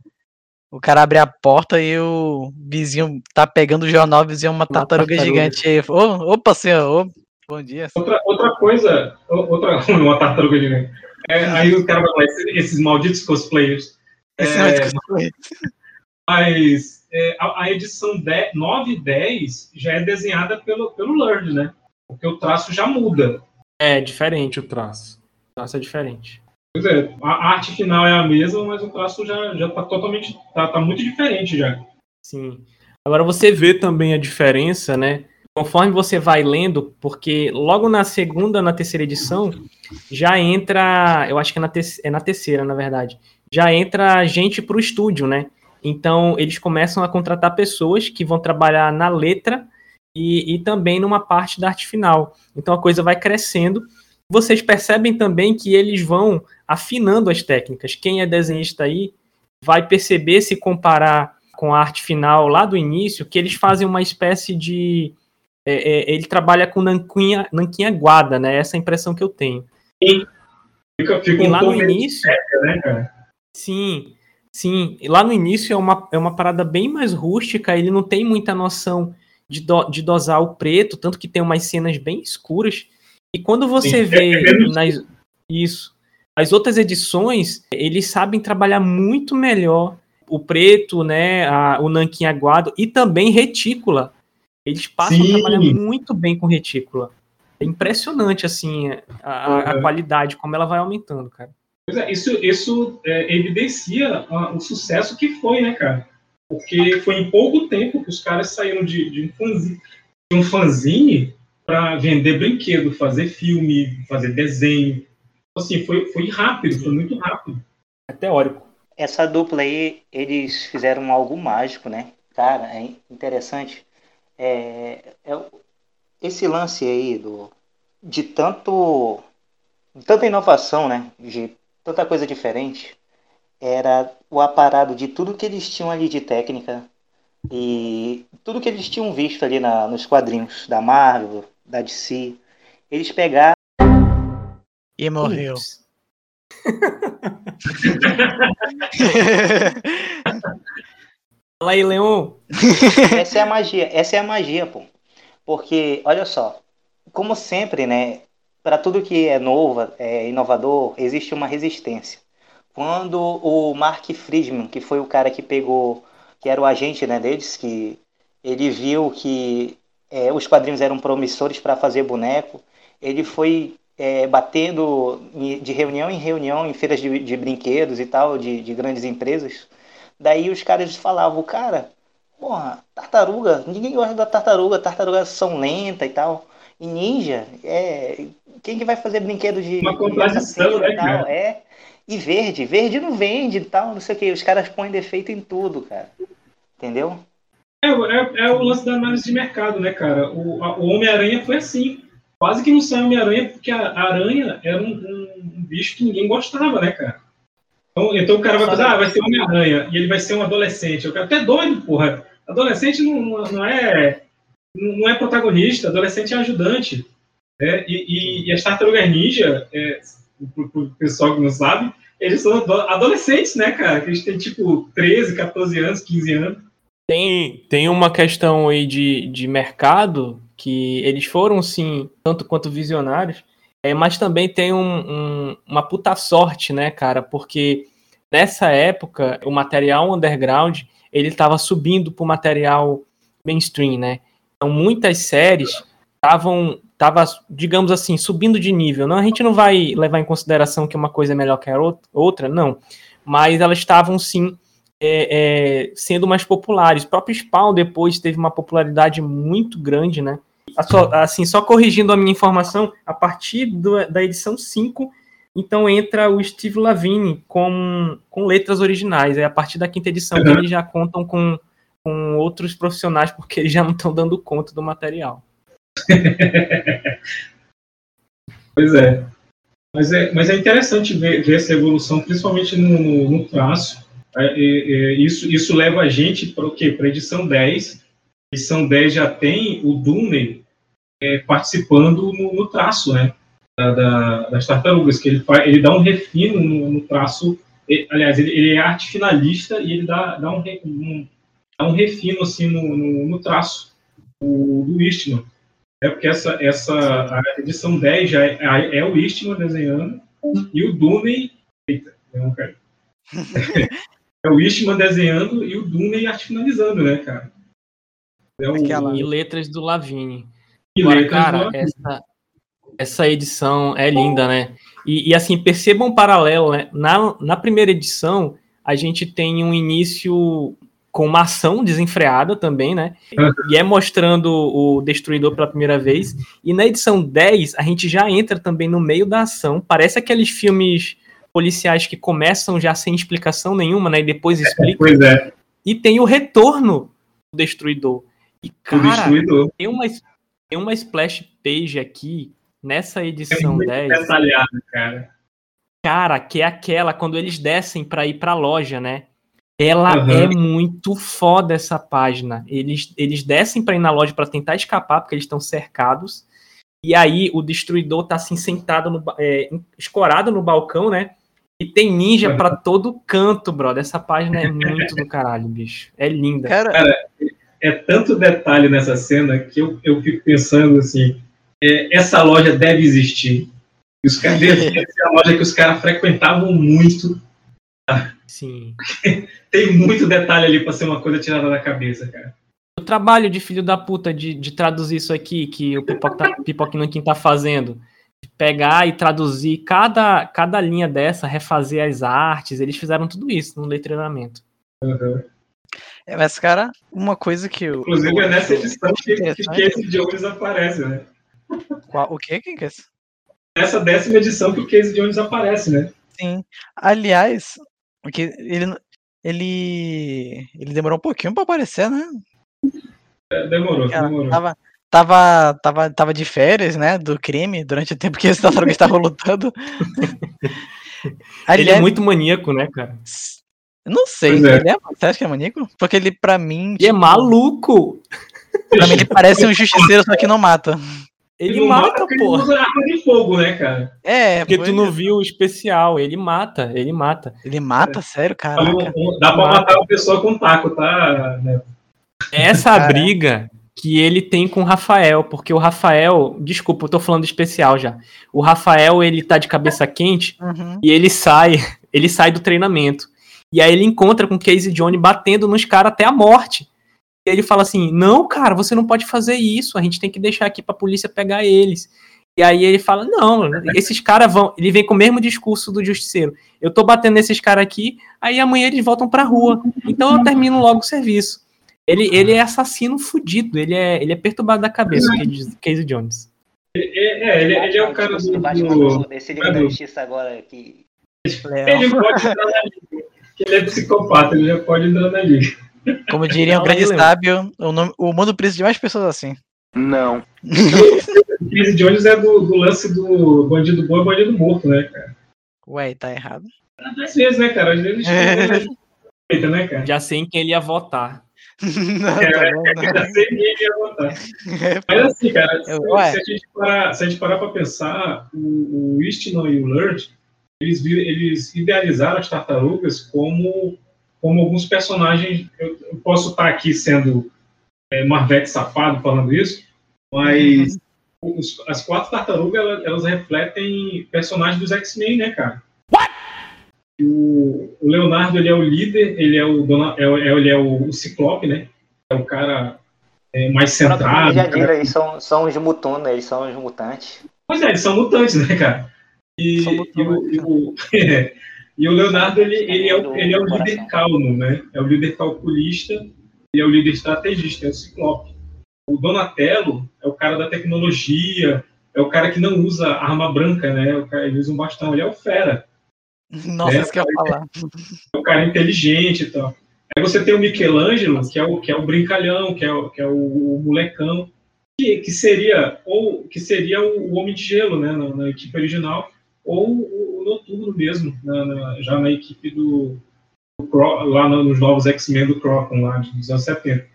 O cara abre a porta e o vizinho tá pegando o jornal, o vizinho é uma tartaruga, tartaruga. gigante. aí, Ô, opa, senhor, ô, bom dia. Outra, outra coisa, outra, uma tartaruga de é, Aí o cara vai falar, esses, esses malditos cosplayers. Esse É, é mas é, a, a edição 10, 9 e 10 já é desenhada pelo, pelo Lurd, né? Porque o traço já muda. É diferente o traço. O traço é diferente. Pois é, a arte final é a mesma, mas o traço já, já tá totalmente. Tá, tá muito diferente já. Sim. Agora você vê também a diferença, né? Conforme você vai lendo, porque logo na segunda, na terceira edição, já entra, eu acho que é na, te- é na terceira, na verdade, já entra gente pro estúdio, né? Então eles começam a contratar pessoas que vão trabalhar na letra e, e também numa parte da arte final. Então a coisa vai crescendo. Vocês percebem também que eles vão afinando as técnicas. Quem é desenhista aí vai perceber se comparar com a arte final lá do início, que eles fazem uma espécie de. é, é, ele trabalha com nanquinha, nanquinha guada, né? Essa é a impressão que eu tenho. Fica, fica E um lá no início. né, cara? Sim, sim. E lá no início é uma, é uma parada bem mais rústica, ele não tem muita noção de, do- de dosar o preto, tanto que tem umas cenas bem escuras. E quando você Sim, é vê menos- nas, isso, as outras edições, eles sabem trabalhar muito melhor o preto, né, a- o nanquim aguado e também retícula. Eles passam Sim. a trabalhar muito bem com retícula. É impressionante, assim, a, a- Uhum. qualidade, como ela vai aumentando, cara. Pois é, isso, isso é, evidencia ah, o sucesso que foi, né, cara? Porque foi em pouco tempo que os caras saíram de, de um fanzine, de um fanzine para vender brinquedo, fazer filme, fazer desenho. Assim, foi, foi rápido, foi muito rápido. É teórico. Essa dupla aí, eles fizeram algo mágico, né? Cara, é interessante. É, é esse lance aí do, de tanto, de tanta inovação, né? De tanta coisa diferente, era o aparado de tudo que eles tinham ali de técnica, E tudo que eles tinham visto ali na, nos quadrinhos da Marvel, da DC, eles pegaram. E morreu. Fala aí, Leon. Essa é a magia, essa é a magia, pô. Porque, olha só, como sempre, né? Para tudo que é novo, é inovador, existe uma resistência. Quando o Mark Friedman, que foi o cara que pegou, que era o agente né, deles, que ele viu que é, os quadrinhos eram promissores para fazer boneco, ele foi é, batendo de reunião em reunião em feiras de, de brinquedos e tal, de, de, grandes empresas. Daí os caras falavam, cara, porra, tartaruga, ninguém gosta da tartaruga, tartarugas são lentas e tal. E ninja, é, quem que vai fazer brinquedo de. Uma contradição, né, cara? É. E verde, verde não vende e tal, não sei o que. Os caras põem defeito em tudo, cara. Entendeu? É, é, é o lance da análise de mercado, né, cara? O, o Homem-Aranha foi assim quase que não saiu Homem-Aranha porque a aranha era um, um, um, bicho que ninguém gostava, né, cara? Então, então o cara vai pensar, ah, vai ser Homem-Aranha, e ele vai ser um adolescente. Eu quero até doido, porra. Adolescente não, não, é não é protagonista, adolescente é ajudante. Né? E, e, e as tartarugas ninja, é, pro, pro pessoal que não sabe, eles são adolescentes, né, cara? Que eles têm tipo 13, 14 anos, 15 anos. Tem, tem uma questão aí de, de mercado que eles foram, sim, tanto quanto visionários, é, mas também tem um, um, uma puta sorte, né, cara? Porque nessa época, o material underground, ele estava subindo para o material mainstream, né? Então, muitas séries estavam, tava, digamos assim, subindo de nível. Não, a gente não vai levar em consideração que uma coisa é melhor que a outra, não. Mas elas estavam, sim, é, é, sendo mais populares. O próprio Spawn depois teve uma popularidade muito grande, né? Assim, só corrigindo a minha informação, a partir do, da edição 5, então entra o Steve Lavigne com, com letras originais. É a partir da quinta edição que eles já contam com, com outros profissionais, porque eles já não estão dando conta do material. pois é. Mas é, mas é interessante ver, ver essa evolução, principalmente no, no, no traço, é, é, é, isso, isso leva a gente para o quê? Para a edição 10. A edição 10 já tem o Dunley é, participando no, no, traço, né? Da, da, das tartarugas, que ele, faz, ele dá um refino no, no traço. Ele, aliás, ele, ele, é arte finalista e ele dá, dá, um, um, dá um refino assim, no, no, traço do, do Eastman. É porque essa, essa a edição 10 já é, é o Eastman desenhando e o Dunley. Eita, não, cara. É o Ishman desenhando e o Dunley arte finalizando, né, cara? É o... E letras do Lavigne. E Agora, cara, do essa, essa edição é linda, né? E, e, assim, percebam um paralelo, né? Na, na primeira edição, a gente tem um início com uma ação desenfreada também, né? E é mostrando o Destruidor pela primeira vez. E na edição 10, a gente já entra também no meio da ação. Parece aqueles filmes policiais que começam já sem explicação nenhuma, né? E depois explicam. pois é. E tem o retorno do Destruidor. E, cara, Destruidor. Tem, uma, tem uma splash page aqui, nessa edição é 10. Detalhado, cara. Cara, que é aquela quando eles descem para ir pra loja, né? Ela uhum. é muito foda essa página. Eles, eles descem para ir na loja para tentar escapar, porque eles estão cercados. E aí o destruidor tá assim sentado, no, é, escorado no balcão, né? E tem ninja para todo canto, brother. Essa página é muito do caralho, bicho. É linda. Cara, Cara é tanto detalhe nessa cena que eu, eu fico pensando assim: é, essa loja deve existir. E os caras deve ser a loja que os caras frequentavam muito. Sim. tem muito detalhe ali para ser uma coisa tirada da cabeça, cara. O trabalho de filho da puta de, de traduzir isso aqui que o Pipoca, tá, tá fazendo pegar e traduzir cada, cada linha dessa, refazer as artes, eles fizeram tudo isso no letreiramento. Uhum. É, mas, cara, uma coisa que eu. Inclusive, é nessa edição que, que Casey Jones aparece, né? Qual, o que, que é isso? Nessa décima edição que o Casey Jones aparece, né? Sim. Aliás, porque ele, ele, ele demorou um pouquinho pra aparecer, né? É, demorou, demorou. Tava, tava, tava, tava de férias, né, do crime, durante o tempo que esse tartaruga estava lutando. Ele é muito maníaco, né, cara? Não sei, é. ele é, você acha que é maníaco? Porque ele, pra mim. E é maluco! Pra mim, ele parece um justiceiro, só que não mata. Ele não mata, porque pô. Ele usa arma de fogo, né, cara? É, Porque tu não é. viu o especial, ele mata, ele mata. Ele mata, sério, Então, caraca. Dá pra Mata. matar uma pessoa com taco, tá? né? Essa a Cara. briga que ele tem com o Rafael, porque o Rafael, desculpa, eu tô falando especial já. O Rafael, ele tá de cabeça quente Uhum. e ele sai, ele sai do treinamento. E aí ele encontra com o Casey Johnny batendo nos caras até a morte. E ele fala assim: "Não, cara, você não pode fazer isso. A gente tem que deixar aqui pra polícia pegar eles". E aí ele fala: "Não, esses caras vão". Ele vem com o mesmo discurso do justiceiro. Eu tô batendo nesses caras aqui, aí amanhã eles voltam pra rua. Então eu termino logo o serviço. Ele, ele é assassino fudido, ele é, ele é perturbado da cabeça, o Casey- Casey Jones. É, é, ele, ele é o cara do. Batman do- do- desse Liga da do- Justiça agora que. Leão. Ele pode entrar na liga. Ele é psicopata, ele já pode entrar na liga. Como diria um Fala aí, grande sábio, o, nome- o mundo precisa de mais pessoas assim. Não. O Casey Jones é do, do lance do bandido bom e bandido morto, né, cara? Ué, tá errado. Às vezes, né, cara? Às vezes. Eita, né, cara? Já sei em quem ele ia votar. Não, É, tá? Já sei quem ele ia votar. É, Mas assim, cara, se, Eu- se a gente parar, se a gente parar pra pensar, o, o Eastman e o Lurch, eles, eles idealizaram as tartarugas como, como alguns personagens. Eu, eu posso estar aqui sendo é, Marvete safado falando isso, mas os- as quatro tartarugas elas, elas refletem personagens dos X-Men, né, cara? O, o Leonardo ele é o líder, ele é o, dona, é, é- ele é o, o Ciclope, né? É o cara é, mais centrado. já cara eles são, são os mutunos, eles são os mutantes. Pois é, eles são mutantes, né, cara? E, São e, o, e, o, e o Leonardo, ele, ele, é, o, ele é o líder calmo, né? É o líder calculista e é o líder estrategista, é o Ciclope. O Donatello é o cara da tecnologia, é o cara que não usa arma branca, né? O cara, ele usa um bastão, ele é o fera, Nossa, É, isso que eu ia falar. é o cara inteligente e tal. Aí você tem o Michelangelo, que é o, que é o brincalhão, que é o, que é o, molecão, que, que seria ou que seria o, o Homem de Gelo, né, na, na equipe original, ou o, o Noturno mesmo, na- na- já na equipe do, do Cro- lá no- nos novos X-Men do Crocon, lá dos anos 70.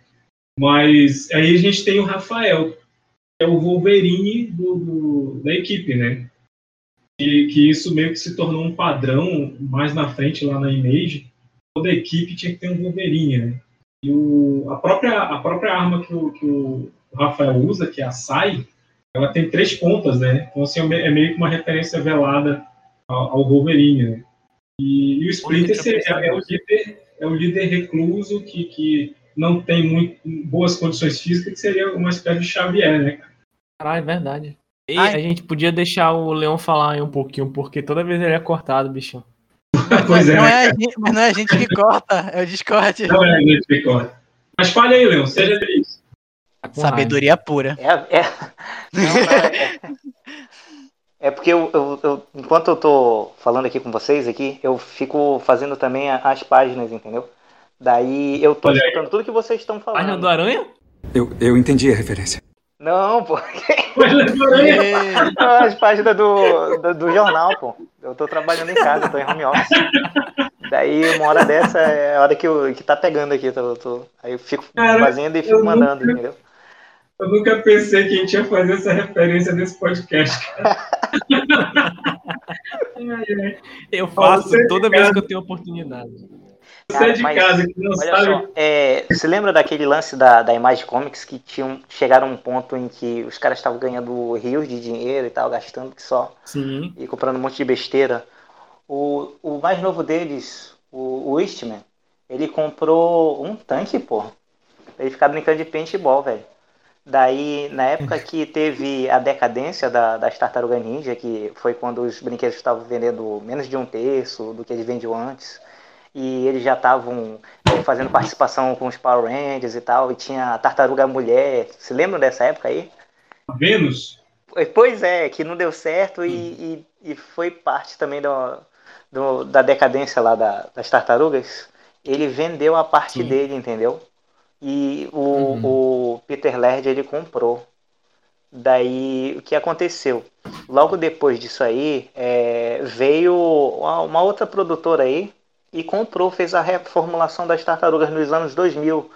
Mas aí a gente tem o Rafael, que é o Wolverine do, do- da equipe, né? E que isso meio que se tornou um padrão mais na frente lá na Image. Toda equipe tinha que ter um Wolverine, né? E o, a, própria, a própria arma que o, que o Rafael usa, que é a Sai, ela tem três pontas, né? Então, assim, é é meio que uma referência velada ao, ao Wolverine, né? E, e o Splinter seria- é, o líder, é o líder recluso que, que não tem muito, boas condições físicas, que seria uma espécie de Xavier, né? Caralho, é verdade. E Ai. a gente podia deixar o Leão falar aí um pouquinho, porque toda vez ele é cortado, bichão. Pois é, não né, é gente, mas não é a gente que corta, é o Discord. Não é a gente que corta. Mas fale aí, Leon, seja feliz. Sabedoria pura. É, é... Não, não, é... é porque eu, eu- eu- enquanto eu tô falando aqui com vocês aqui, eu fico fazendo também as páginas, entendeu? Daí eu tô Olha aí. escutando tudo que vocês estão falando. Página do Aranha? Eu, eu entendi a referência. Não, pô. Não, as páginas do, do, do jornal, pô. Eu tô trabalhando em casa, eu tô em home office. Daí, uma hora dessa é a hora que, eu, que tá pegando aqui. Tô, tô- aí eu fico Cara, fazendo e fico mandando, nunca- entendeu? Eu nunca pensei que a gente ia fazer essa referência nesse podcast. Eu faço de toda vez casa. que eu tenho oportunidade. Você Cara, é de casa que não Olha sabe. só, é, você lembra daquele lance da, da Image Comics que tinham, chegaram a um ponto em que os caras estavam ganhando rios de dinheiro e tal, gastando que só Sim. e comprando um monte de besteira? O, o mais novo deles, o, o Eastman, ele comprou um tanque, pô. Pra ele ficar brincando de paintball, velho. Daí, na época que teve a decadência da, das Tartarugas Ninja, que foi quando os brinquedos estavam vendendo menos de um terço do que eles vendiam antes, e eles já estavam eh, fazendo participação com os Power Rangers e tal, e tinha a Tartaruga Mulher. Se lembram dessa época aí? Vênus? Pois é, que não deu certo e, e, e foi parte também do, do- da decadência lá da- das tartarugas. Ele vendeu a parte Sim. dele, entendeu? E o, Uhum. o Peter Laird ele comprou. Daí o que aconteceu? Logo depois disso aí, é, veio uma, uma outra produtora aí, e comprou, fez a reformulação das tartarugas nos anos 2000,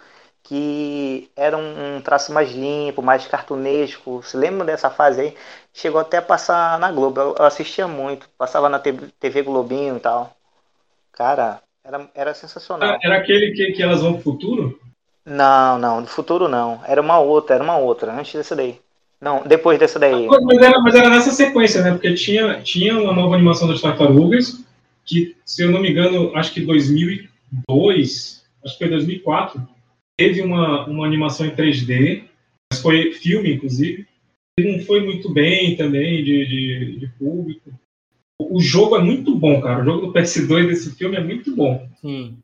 que era um, um traço mais limpo, mais cartunesco. Se lembra dessa fase aí? Chegou até a passar na Globo. Eu, eu assistia muito, passava na TV, TV Globinho e tal. Cara, era, era sensacional. Era aquele que, que elas vão pro futuro? Não, não, do futuro não. Era uma outra, era uma outra, antes dessa daí. Não, depois dessa daí. Mas era, mas era nessa sequência, né? Porque tinha, tinha uma nova animação das tartarugas, que, se eu não me engano, acho que 2002, acho que foi 2004, teve uma, uma animação em 3D, mas foi filme, inclusive. E não foi muito bem também de, de, de público. O jogo é muito bom, cara. O jogo do PS2 desse filme é muito bom. Sim.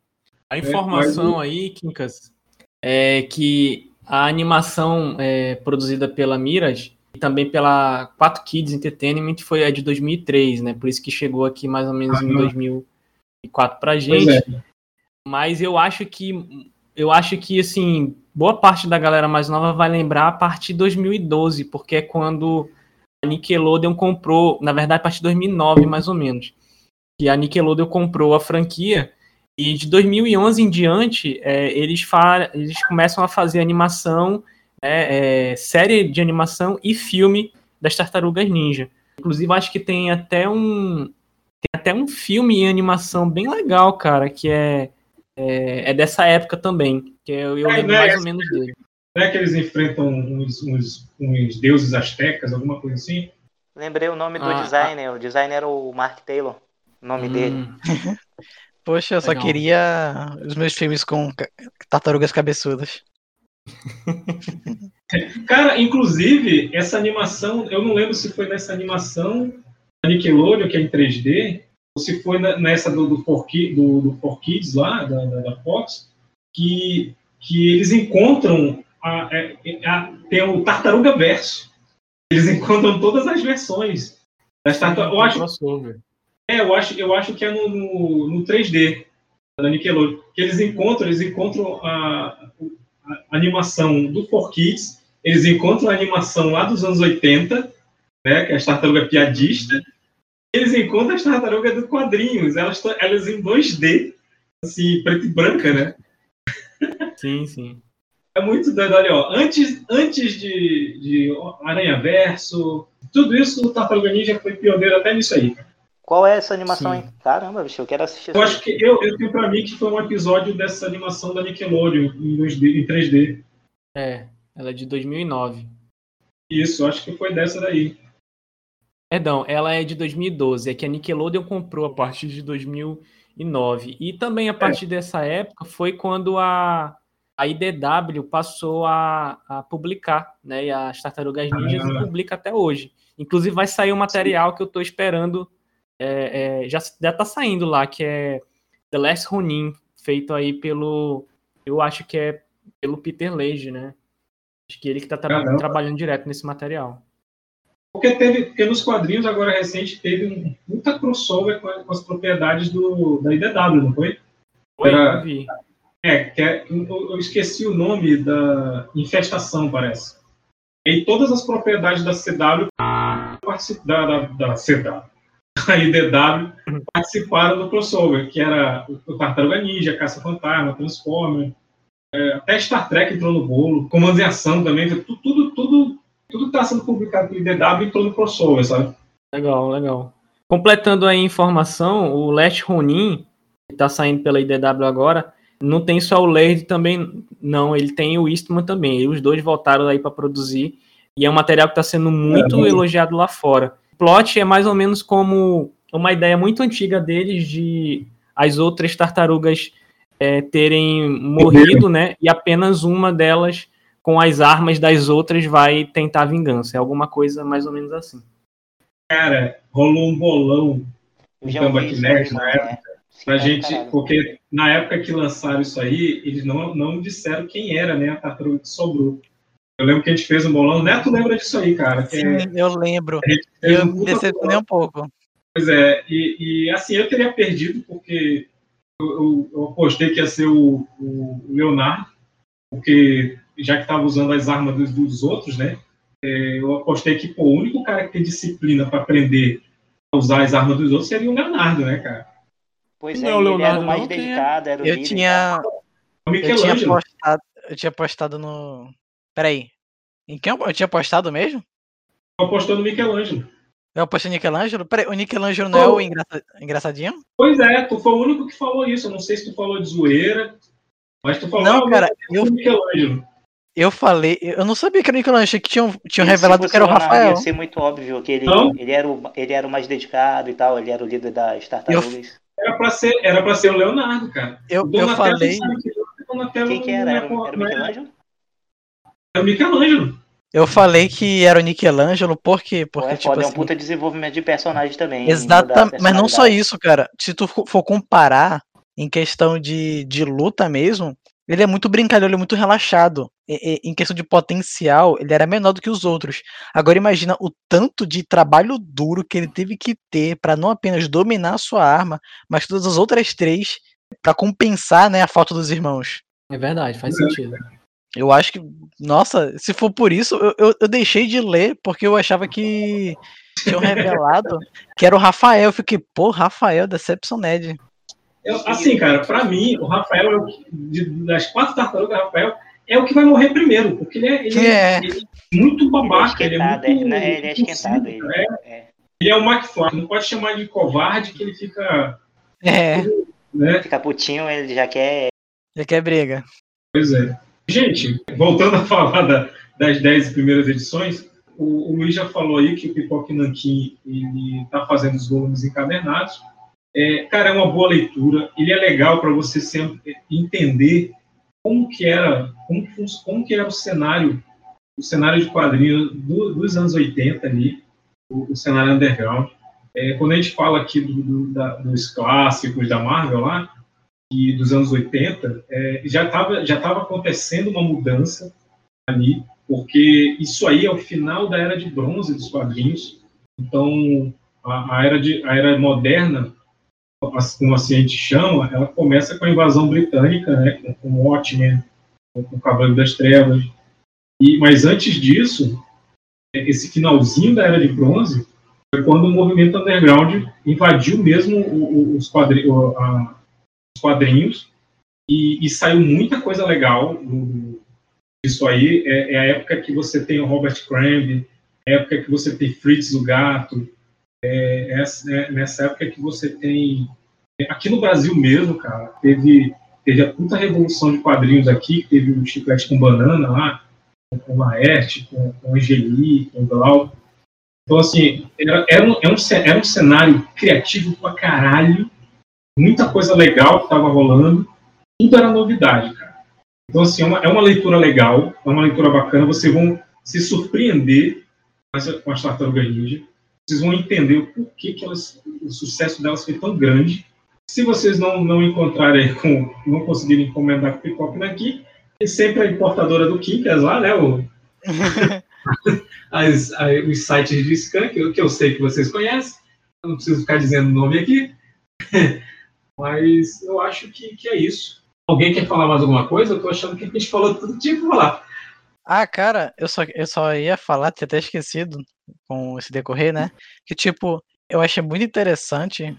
A informação é, mas... aí, Kinkas, é que a animação é, produzida pela Mirage e também pela 4 Kids Entertainment foi a de 2003, né? Por isso que chegou aqui mais ou menos ah, em 2004 pra gente. É. Mas eu acho que eu acho que assim, boa parte da galera mais nova vai lembrar a partir de 2012, porque é quando a Nickelodeon comprou, na verdade a partir de 2009 mais ou menos, que a Nickelodeon comprou a franquia e de 2011 em diante, é, eles, eles começam a fazer animação, é, é, série de animação e filme das Tartarugas Ninja. Inclusive, acho que tem até um tem até um filme em animação bem legal, cara, que é, é, é dessa época também, que eu, eu é, lembro mais ou menos dele. Não é que eles enfrentam uns, uns, uns deuses astecas, alguma coisa assim? Lembrei o nome do ah, designer, ah. o designer era o Mark Taylor, o nome hum. dele. Poxa, eu só Legal. queria os meus filmes com tartarugas cabeçudas. Cara, inclusive, essa animação, eu não lembro se foi nessa animação da Nickelodeon, que é em 3D, ou se foi nessa do, do, For, do, do Kids lá, da, da, Fox, que, que eles encontram a, a, é, a, tem o Tartaruga Verso. Eles encontram todas as versões das tartarugas. Eu acho, é, eu acho, eu acho que é no, no, no 3D da Nickelodeon. Que eles encontram, eles encontram a, a animação do 4Kids, eles encontram a animação lá dos anos 80, né, que é a tartaruga piadista, eles encontram as tartarugas do quadrinhos, elas, elas em 2D, assim, preto e branca, né? Sim, sim. É muito doido, olha, ó, antes, antes de, de Aranha Verso, tudo isso o Tartaruga Ninja foi pioneiro até nisso aí, cara. Qual é essa animação, hein? Caramba, bicho, eu quero assistir. Eu acho que eu, eu tenho pra mim que foi um episódio dessa animação da Nickelodeon em, 2D, em 3D. É, ela é de 2009. Isso, acho que foi dessa daí. Perdão, ela é de 2012. É que a Nickelodeon comprou a partir de 2009. E também a partir é. dessa época foi quando a, a IDW passou a, a publicar, né? E as Tartarugas Ninjas ah. publica até hoje. Inclusive vai sair um material Sim. que eu estou esperando é, é, já, já tá saindo lá, que é The Last Ronin, feito aí pelo. Eu acho que é pelo Peter Lage, né? Acho que ele que tá tra trabalhando direto nesse material. Porque teve, porque nos quadrinhos agora recente teve um, muita crossover com, com, as propriedades do, da IDW, não foi? Foi, Era, eu vi. É, que é, eu, eu, esqueci o nome da infestação, parece. E todas as propriedades da CW da, da, da CW a IDW participaram do crossover, que era o Tartaruga Ninja, Caça Fantasma, Transformer, é, até Star Trek entrou no bolo, Comandos em Ação também, tudo, tudo, tudo, tudo está sendo publicado pelo IDW entrou no crossover, sabe? Legal, legal. Completando a informação, o Last Ronin, que está saindo pela IDW agora, não tem só o Laird também, não, ele tem o Eastman também, e os dois voltaram aí para produzir, e é um material que está sendo muito é, elogiado lá fora plot é mais ou menos como uma ideia muito antiga deles de as outras tartarugas é, terem morrido, né? E apenas uma delas, com as armas das outras, vai tentar vingança. É alguma coisa mais ou menos assim. Cara, rolou um bolão no Comeback Nerd na época. Pra gente, porque na época que lançaram isso aí, eles não, não disseram quem era, né, a tartaruga que sobrou. Eu lembro que a gente fez um bolão. Neto lembra disso aí, cara. Sim, é... eu lembro. Eu me decepcionei um pouco. Pois é, e, e, assim, eu teria perdido porque eu, eu, eu apostei que ia ser o, o, Leonardo, porque já que estava usando as armas dos, dos outros, né? É, eu apostei que pô, o único cara que tem disciplina para aprender a usar as armas dos outros seria o Leonardo, né, cara? Pois Não é, o ele era Leonardo, o mais dedicado, era o Eu líder. tinha. O Eu tinha Michelangelo. postado. Eu tinha postado no. Peraí. Em quem eu, eu tinha postado mesmo? Eu apostou no Michelangelo. Eu postei Nichelangelo? Peraí, o Nichelangelo não é o engraça- engraçadinho? Pois é, tu foi o único que falou isso. Eu não sei se tu falou de zoeira, mas tu falou Não, cara, eu... Michelangelo. Eu falei. Eu não sabia que era o Nichelangelo, achei que tinham, tinham revelado que era o Rafael. Ia ser muito óbvio que ele, Não? ele, era o, ele era o mais dedicado e tal, ele era o líder das tartarugas. Era pra ser, era pra ser o Leonardo, cara. Eu, eu falei. Quem que era? é Era, o não é- Michelangelo? Era o Michelangelo. Eu falei que era o Nichelangelo, por quê? Pô, Porque, é tipo foda, é um assim. puta desenvolvimento de personagem também. Exatamente, mas não só isso, cara. Se tu for comparar em questão de, de luta mesmo, ele é muito brincalhão, ele é muito relaxado. E- e- em questão de potencial, ele era menor do que os outros. Agora imagina o tanto de trabalho duro que ele teve que ter pra não apenas dominar a sua arma, mas todas as outras três pra compensar, né, a falta dos irmãos. É verdade, faz sentido. Eu acho que, nossa, se for por isso, eu, eu, eu deixei de ler porque eu achava que tinham revelado que era o Rafael. Eu fiquei, pô, Rafael, Deceptioned. Eu- assim, cara, pra mim, o Rafael, é o que- de- das quatro tartarugas, o Rafael é o que vai morrer primeiro, porque ele é, ele É. ele é muito babaca, ele é, esquentado, muito. é, né, ele é esquentado, impulsivo, ele- é. Ele é o McFly, não pode chamar de covarde que ele fica. É, Né? Fica putinho, ele já quer. já quer briga. Pois é. Gente, voltando a falar da- das 10 primeiras edições, o, o Luiz já falou aí que o Pipoque Nankin ele tá fazendo os volumes encadernados. É, cara, é uma boa leitura. Ele é legal para você sempre entender como que era, como como que era o cenário, o cenário de quadrinhos do- dos anos 80 ali, o, o cenário underground. É, quando a gente fala aqui do- do- da- dos clássicos da Marvel lá, e dos anos 80, é, já estava já tava acontecendo uma mudança ali, porque isso aí é o final da era de bronze dos quadrinhos. Então, a, a era, de, a era moderna, como assim a gente chama, ela começa com a invasão britânica, né, com, com o Watchmen, com, com o Cavaleiro das Trevas. E, mas antes disso, é, esse finalzinho da era de bronze foi quando o movimento underground invadiu mesmo os quadrinhos, os quadrinhos e, e saiu muita coisa legal do- disso aí. É, é a época que você tem o Robert Crumb, é a época que você tem Fritz o Gato, é, essa- é nessa época que você tem. Aqui no Brasil mesmo, cara, teve, teve a puta revolução de quadrinhos aqui, teve o Chiclete com Banana lá, com Laerte, com, com Angeli, com Glau. Então, assim, era, era, um, era, um, ce- era um cenário criativo pra caralho, muita coisa legal que tava rolando, tudo era novidade, cara. Então, assim, é uma, é uma leitura legal, é uma leitura bacana, vocês vão se surpreender com, as Tartarugas Ninja, vocês vão entender o porquê que elas, o sucesso delas foi tão grande. Se vocês não, não encontrarem, com, não conseguirem encomendar com o Pipoca aqui, tem sempre a importadora do Kinkas lá, né, o, as, os sites de scan, que eu, que eu sei que vocês conhecem, não preciso ficar dizendo o nome aqui, mas eu acho que, que é isso. Alguém quer falar mais alguma coisa? Eu tô achando que a gente falou tudo que tinha que falar. Ah, cara, eu só, eu só ia falar, tinha até esquecido com esse decorrer, né? Que, tipo, eu achei muito interessante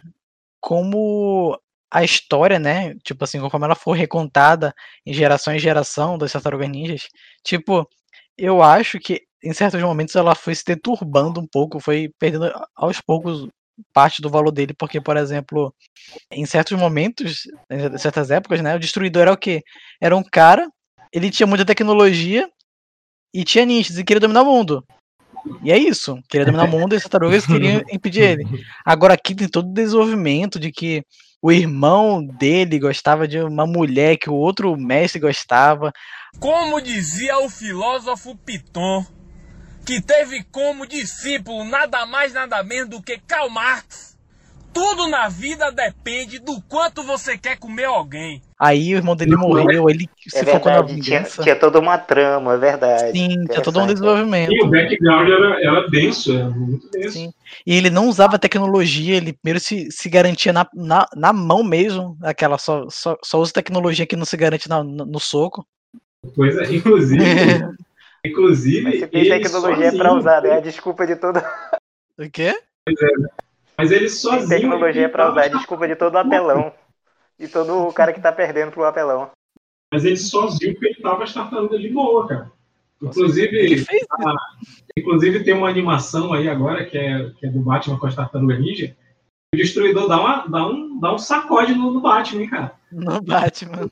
como a história, né? Tipo assim, como ela foi recontada em geração em geração das Tartarugas Ninjas. Tipo, eu acho que em certos momentos ela foi se deturbando um pouco, foi perdendo aos poucos parte do valor dele, porque, por exemplo, em certos momentos, em certas épocas, né? O Destruidor era o quê? Era um cara, ele tinha muita tecnologia e tinha ninjas e queria dominar o mundo. E é isso, queria dominar o mundo e as tartarugas queriam impedir ele. Agora aqui tem todo o desenvolvimento de que o irmão dele gostava de uma mulher que o outro mestre gostava. Como dizia o filósofo Piton, que teve como discípulo nada mais nada menos do que Karl Marx, tudo na vida depende do quanto você quer comer alguém. Aí o irmão dele morreu, ele se É focou na verdade, tinha, vingança. tinha toda uma trama, é verdade. Sim, tinha todo um desenvolvimento. E o background era, era denso, era muito denso. Sim. E ele não usava tecnologia, ele primeiro se, se garantia na, na, na mão mesmo, aquela só, só, só usa tecnologia que não se garante na- no, no soco. Pois é, inclusive, inclusive Você tem ele tecnologia pra sozinho- usar, né? A desculpa de todo. O quê? Pois é, né? Mas ele sozinho. Tecnologia pra usar, desculpa de todo o apelão. E todo o cara que tá perdendo pro apelão. Mas ele sozinho peitava as tartarugas de boa, cara. Inclusive, a, inclusive tem uma animação aí agora que é, que é do Batman com as tartarugas ninja. O destruidor dá, uma, dá, um, dá um sacode no, no Batman, hein, cara. No Batman.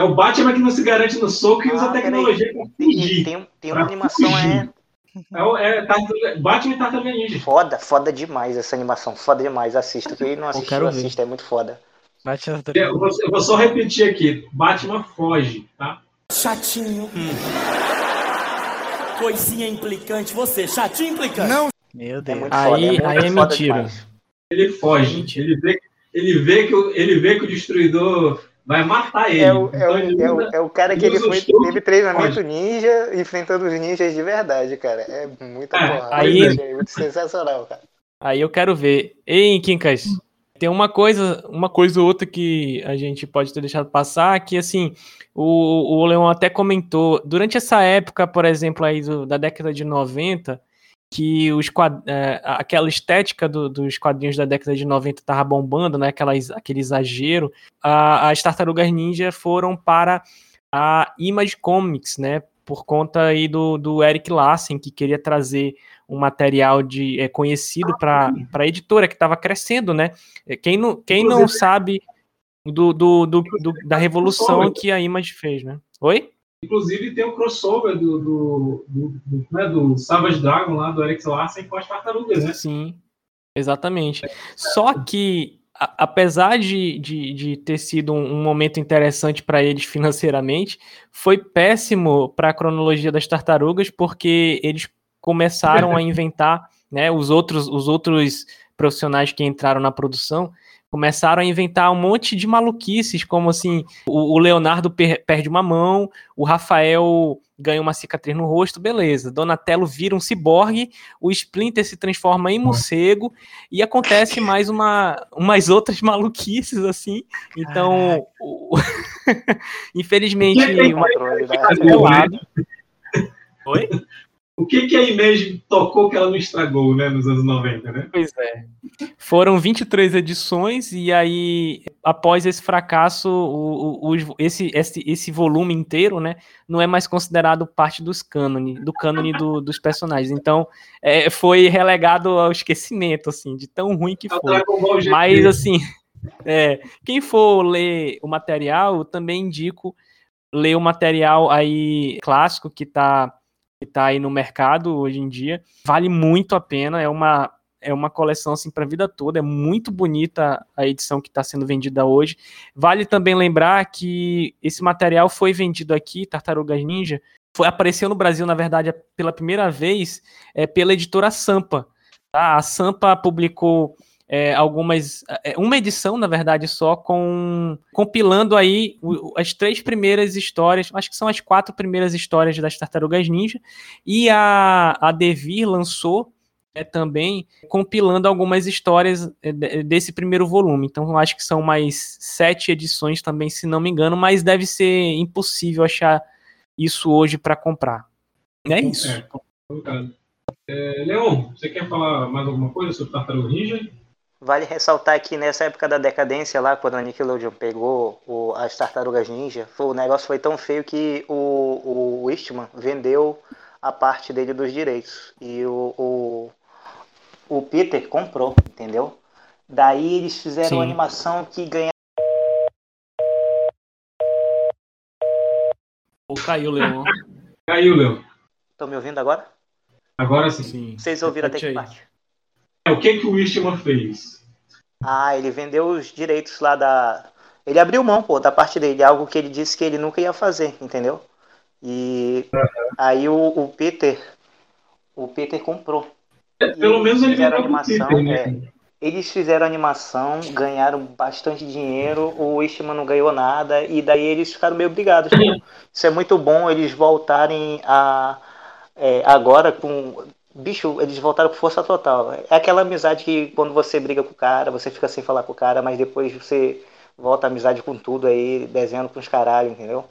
É o Batman que não se garante no soco e usa Ah, a tecnologia pra fugir. Tem, tem Pra uma animação, é. É, o- é tartaruga- Batman e Tartaruga Ninja. Foda, foda demais essa animação. Foda demais. Assista. Quem não assistiu, assista. É muito foda. Batman Eu vou, eu vou só repetir aqui. Batman foge, tá? Chatinho. Coisinha implicante. Você, chatinho implicante. Não. Meu Deus. muito Aí, foda, é muito aí é foda mentira. demais. Ele foge. Ele vê, ele vê, que, o, ele vê que o destruidor vai matar ele. É o, é, Então o, ele é, o, usa- é o cara que ele foi, teve treinamento foge. ninja enfrentando os ninjas de verdade, cara. É muita É, aí- É muito sensacional, cara. Aí eu quero ver. Ei, Quincas, tem uma coisa, uma coisa ou outra que a gente pode ter deixado passar, que assim, o, o Leon até comentou, durante essa época, por exemplo, aí do- da década de 90, que os quad- é, aquela estética do- dos quadrinhos da década de 90 tava bombando, né? Aquela, aquele exagero. A- as tartarugas ninja foram para a Image Comics, né? Por conta aí do, do Eric Larsen, que queria trazer um material de é, conhecido para a editora que estava crescendo, né? É, Quem não, quem não sabe do, do, do- do- da revolução que a Image fez, né? Oi? Inclusive tem o crossover do, do, do, do, né, do Savage Dragon lá, do Eric Larsen com as tartarugas, né? Sim, exatamente. Só que, apesar de, de, de ter sido um, um momento interessante para eles financeiramente, foi péssimo para a cronologia das tartarugas, porque eles começaram a inventar, né, os outros, os outros profissionais que entraram na produção começaram a inventar um monte de maluquices, como assim, o, o Leonardo per- perde uma mão, o Rafael ganha uma cicatriz no rosto, beleza. Donatello vira um ciborgue, o Splinter se transforma em morcego e acontece mais uma, umas outras maluquices assim. Então, o- infelizmente, uma. Oi? O que, que a Image tocou que ela não estragou, né, nos anos 90, né? Pois é. Foram 23 edições, e aí, após esse fracasso, o, o- os- esse, esse, esse volume inteiro, né, não é mais considerado parte dos cânone, do cânone do- dos personagens. Então, é, foi relegado ao esquecimento, assim, de tão ruim que É o foi. Mas, assim, é, quem for ler o material, eu também indico ler o material aí clássico que tá, que tá aí no mercado hoje em dia. Vale muito a pena, é uma, é uma coleção assim para a vida toda, é muito bonita a edição que está sendo vendida hoje. Vale também lembrar que esse material foi vendido aqui, Tartarugas Ninja, foi, apareceu no Brasil, na verdade, pela primeira vez é, pela editora Sampa. tá? A Sampa publicou é, algumas. é, Uma edição, na verdade, só, com compilando aí o- as três primeiras histórias, acho que são as quatro primeiras histórias das Tartarugas Ninja, e a, a Devir lançou é, também compilando algumas histórias é, de- desse primeiro volume. Então, acho que são mais sete edições também, se não me engano, mas deve ser impossível achar isso hoje para comprar. É isso. É. É, Leon, você quer falar mais alguma coisa sobre Tartaruga Ninja? Vale ressaltar que nessa época da decadência lá, quando a Nickelodeon pegou o- as Tartarugas Ninja, foi- o negócio foi tão feio que o, o Eastman vendeu a parte dele dos direitos. E o, o, o Peter comprou, entendeu? Daí eles fizeram Sim. uma animação que ganha. Ou caiu, Leon. Caiu, Leon. Estão me ouvindo agora? Agora sim. Vocês ouviram até que parte? É, o que, que o Eastman fez? Ah, ele vendeu os direitos lá da. Ele abriu mão, pô, da parte dele, algo que ele disse que ele nunca ia fazer, entendeu? E aí o, o Peter. O Peter comprou. É, Pelo menos ele fizeram animação, Peter, né? é. Eles fizeram animação, ganharam bastante dinheiro, o Eastman não ganhou nada, e daí eles ficaram meio brigados. pô. Isso é muito bom eles voltarem a. é, agora com. Bicho, eles voltaram com força total. É aquela amizade que quando você briga com o cara, você fica sem falar com o cara, mas depois você volta a amizade com tudo aí, desenhando com os caralho, entendeu?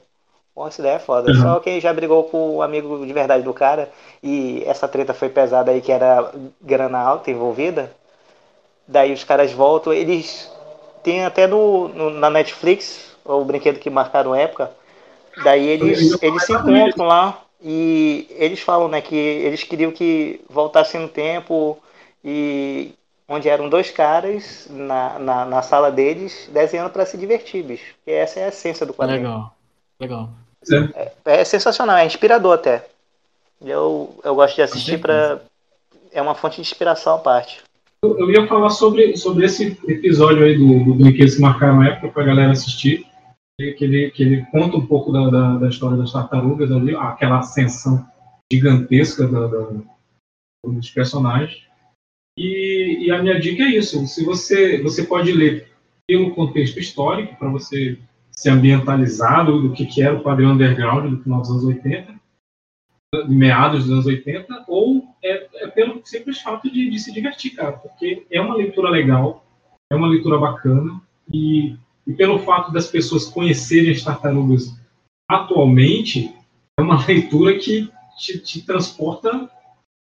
Pô, essa ideia é foda. Uhum. Só quem já brigou com o amigo de verdade do cara e essa treta foi pesada aí, que era grana alta envolvida, daí os caras voltam, eles tem até no, no, na Netflix, o brinquedo que marcaram época, daí eles, eles se encontram lá e eles falam né, que eles queriam que voltasse no tempo e onde eram dois caras na, na, na sala deles desenhando para se divertir, bicho. Porque essa é a essência do quadrinho. Legal, legal. É, é sensacional, é inspirador até. Eu, eu gosto de assistir para é uma fonte de inspiração à parte. Eu, eu ia falar sobre, sobre esse episódio aí do, do Brinquedos que marcaram a época para a galera assistir. Que ele, que ele conta um pouco da, da, da história das tartarugas ali, aquela ascensão gigantesca da, da, dos personagens. E, e, a minha dica é isso: se você, você pode ler pelo contexto histórico, para você se ambientalizar do, do que, que era o quadrinho underground do final dos anos 80, meados dos anos 80, ou é, é pelo simples fato de, de, se divertir, cara, porque é uma leitura legal, é uma leitura bacana, e, e pelo fato das pessoas conhecerem as tartarugas atualmente, é uma leitura que te, te transporta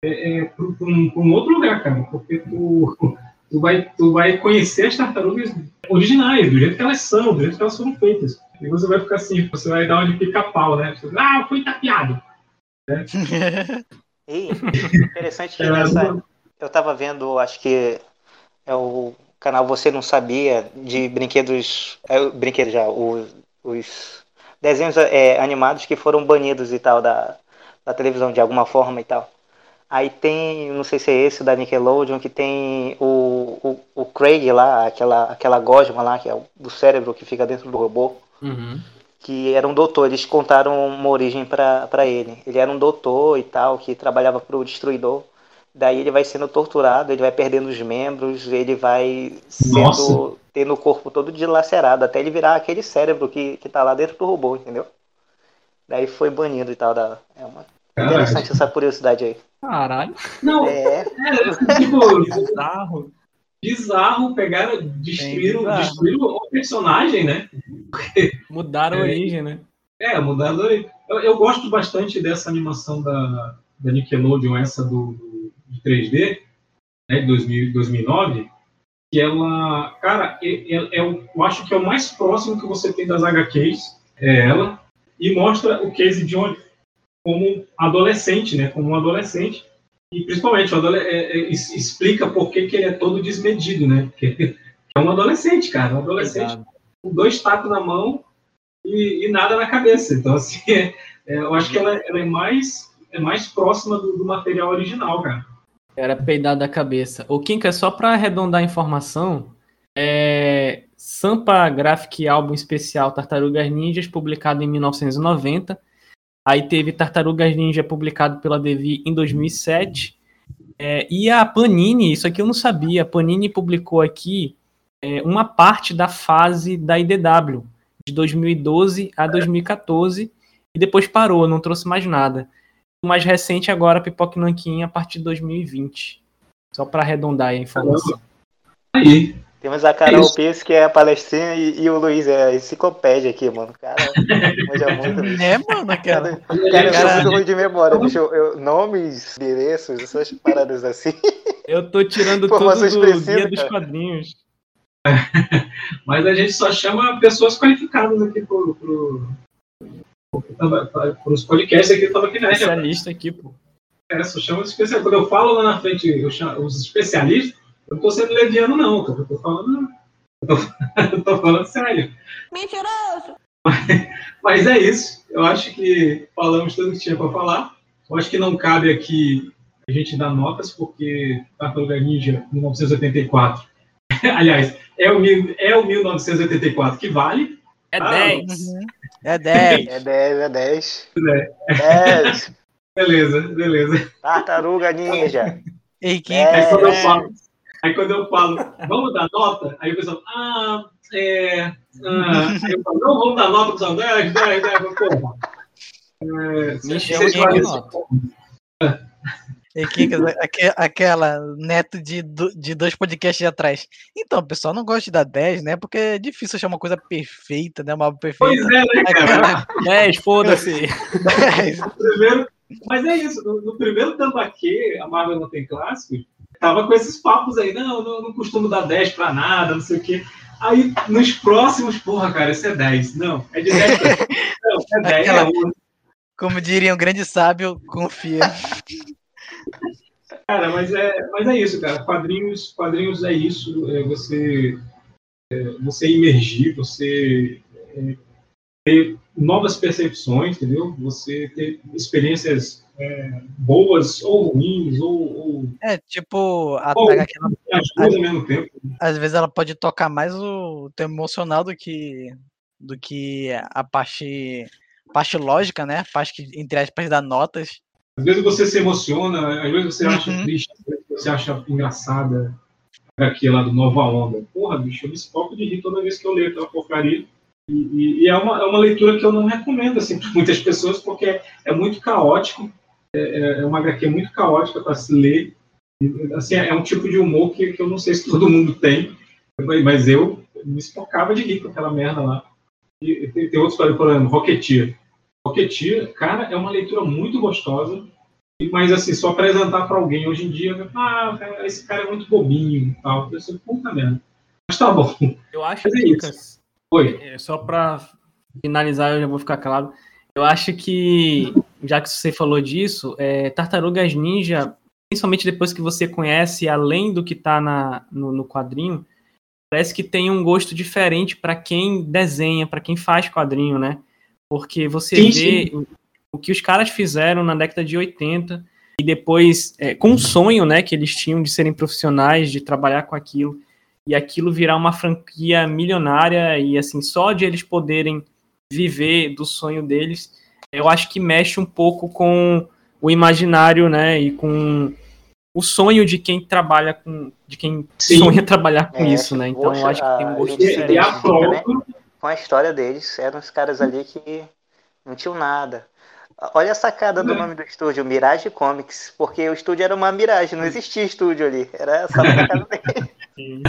é, é, para um, um, outro lugar, cara, porque tu, tu, vai, tu vai conhecer as tartarugas originais, do jeito que elas são, do jeito que elas foram feitas. E você vai ficar assim, você vai dar uma de pica-pau, né? Ah, foi tapeado. Né? e interessante que nessa, eu estava vendo, acho que é o canal Você Não Sabia, de brinquedos, é, brinquedos já, os, os desenhos é, animados que foram banidos e tal da, da televisão de alguma forma e tal. Aí tem, não sei se é esse da Nickelodeon, que tem o, o, o Craig lá, aquela, aquela gosma lá, que é o, o cérebro que fica dentro do robô. Uhum que era um doutor. Eles contaram uma origem para ele. Ele era um doutor e tal, que trabalhava para o destruidor. Daí ele vai sendo torturado, ele vai perdendo os membros, ele vai sendo tendo o corpo todo dilacerado, até ele virar aquele cérebro que, que tá lá dentro do robô, entendeu? Daí foi banido e tal. Da, é uma interessante essa curiosidade aí. Caralho. Não, é, é tipo, bizarro. Bizarro, pegaram, destruíram, destruíram o personagem, né? Mudaram a é, origem, né? É, mudaram a origem. Eu, eu, gosto bastante dessa animação da, da Nickelodeon, essa do, do de 3D, né, de 2000, 2009, que ela, cara, é, é, é, eu acho que é o mais próximo que você tem das HQs, é ela, e mostra o Casey Jones como adolescente, né, como um adolescente, e principalmente é, é, explica por que, que ele é todo desmedido, né, porque é um adolescente, cara, um adolescente Exato com dois tacos na mão e, e, nada na cabeça. Então, assim, é, eu acho que ela, ela, é, mais, é mais próxima do, do material original, cara. Era peidar da cabeça. O Kinka, só para arredondar a informação, é Sampa Graphic Album Especial Tartarugas Ninjas, publicado em 1990. Aí teve Tartarugas Ninja, publicado pela Devi em 2007. É, e a Panini, isso aqui eu não sabia, a Panini publicou aqui é, uma parte da fase da IDW, de 2012 a 2014, e depois parou, não trouxe mais nada. O mais recente agora, Pipoque Nanquim, a partir de 2020. Só para arredondar a informação. Aí. Temos a Carol é Pires, que é a palestrinha, e, e, o Luiz é a enciclopédia aqui, mano. Cara, manja muito. É, mano, aquela. Cara, cara, eu sou muito ruim de memória. Deixa eu, eu, nomes, endereços, essas paradas assim. Eu tô tirando tudo do guia dos quadrinhos. Mas a gente só chama pessoas qualificadas aqui pro, pro, para os podcasts aqui do Tabak Nerd. Especialista aqui, pô. É, só chama os especialistas. Quando eu falo lá na frente eu chamo, os especialistas, eu não estou sendo leviano, não. Eu estou falando. Eu tô, tô, falando sério. Mentiroso! Mas, mas, é isso. Eu acho que falamos tudo que tinha para falar. Eu acho que não cabe aqui a gente dar notas, porque Tartaruga Ninja 1984. Aliás, é o, é o 1984 que vale. É 10. Uhum. É 10. É 10, é 10. É. 10. beleza, beleza. Tartaruga Ninja. Ei, que é, aí, quando eu falo, aí quando eu falo, vamos dar nota, aí o pessoal, ah, é. Ah, aí eu falo, não, vamos dar nota para 10, 10, 10, porra. É, Me chama nota. E Kika, aquela neto de, de dois podcasts atrás. Então, pessoal, não gosta de dar 10, né? Porque é difícil achar uma coisa perfeita, né? Uma obra perfeita. Pois é, né, cara? 10, foda-se. 10. Primeiro, mas é isso, no, no primeiro tambaquê, a Marvel não tem clássico, tava com esses papos aí, não, não, não costumo dar 10 pra nada, não sei o quê. Aí, nos próximos, porra, cara, isso é 10. Não, é de 10 pra... Não, é 10. Aquela- É 11. Como diria um grande sábio, confia. Cara, mas é, mas é isso, cara. Quadrinhos, quadrinhos é isso. É você, é você imergir, você é, ter novas percepções, entendeu? Você ter experiências é, boas ou ruins, ou, ou, É, tipo, a, ou duas ao mesmo tempo. às vezes ela pode tocar mais o teu emocional do que do que a parte parte lógica, né? A parte que entre aspas dá notas. Às vezes você se emociona, às vezes você acha Uhum. triste, às vezes você acha engraçada aqui lá do Nova Onda. Porra, bicho, eu me escopo de rir toda vez que eu leio aquela porcaria. E, e- e é, uma, é uma leitura que eu não recomendo assim, para muitas pessoas, porque é, é muito caótico. É, é- é uma HQ muito caótica para se ler. E, assim, é um tipo de humor que, que eu não sei se todo mundo tem, mas eu me espocava de rir com aquela merda lá. E tem, tem história, por exemplo, Rocketeer. Rocketeer, cara, é uma leitura muito gostosa, mas assim, só apresentar para alguém hoje em dia, ah, cara, esse cara é muito bobinho e tal. Eu sei, puta merda. Mas tá bom. Eu acho Mas é que, isso. Oi. é, só para finalizar, eu já vou ficar calado. Eu acho que, já que você falou disso, é, Tartarugas Ninja, principalmente depois que você conhece, além do que tá na, no, no quadrinho, parece que tem um gosto diferente para quem desenha, para quem faz quadrinho, né? Porque você Sim, vê o, o que os caras fizeram na década de 80 e depois, é, com o sonho, né, que eles tinham de serem profissionais, de trabalhar com aquilo, e aquilo virar uma franquia milionária e assim só de eles poderem viver do sonho deles eu acho que mexe um pouco com o imaginário né e com o sonho de quem trabalha com de quem Sim. sonha trabalhar com É, isso né então eu poxa, acho que tem um gosto gente diferente E a Né? Com a história deles, eram os caras ali que não tinham nada. Olha a sacada do nome do estúdio, Mirage Comics, porque o estúdio era uma miragem, não existia estúdio ali, era só na casa dele.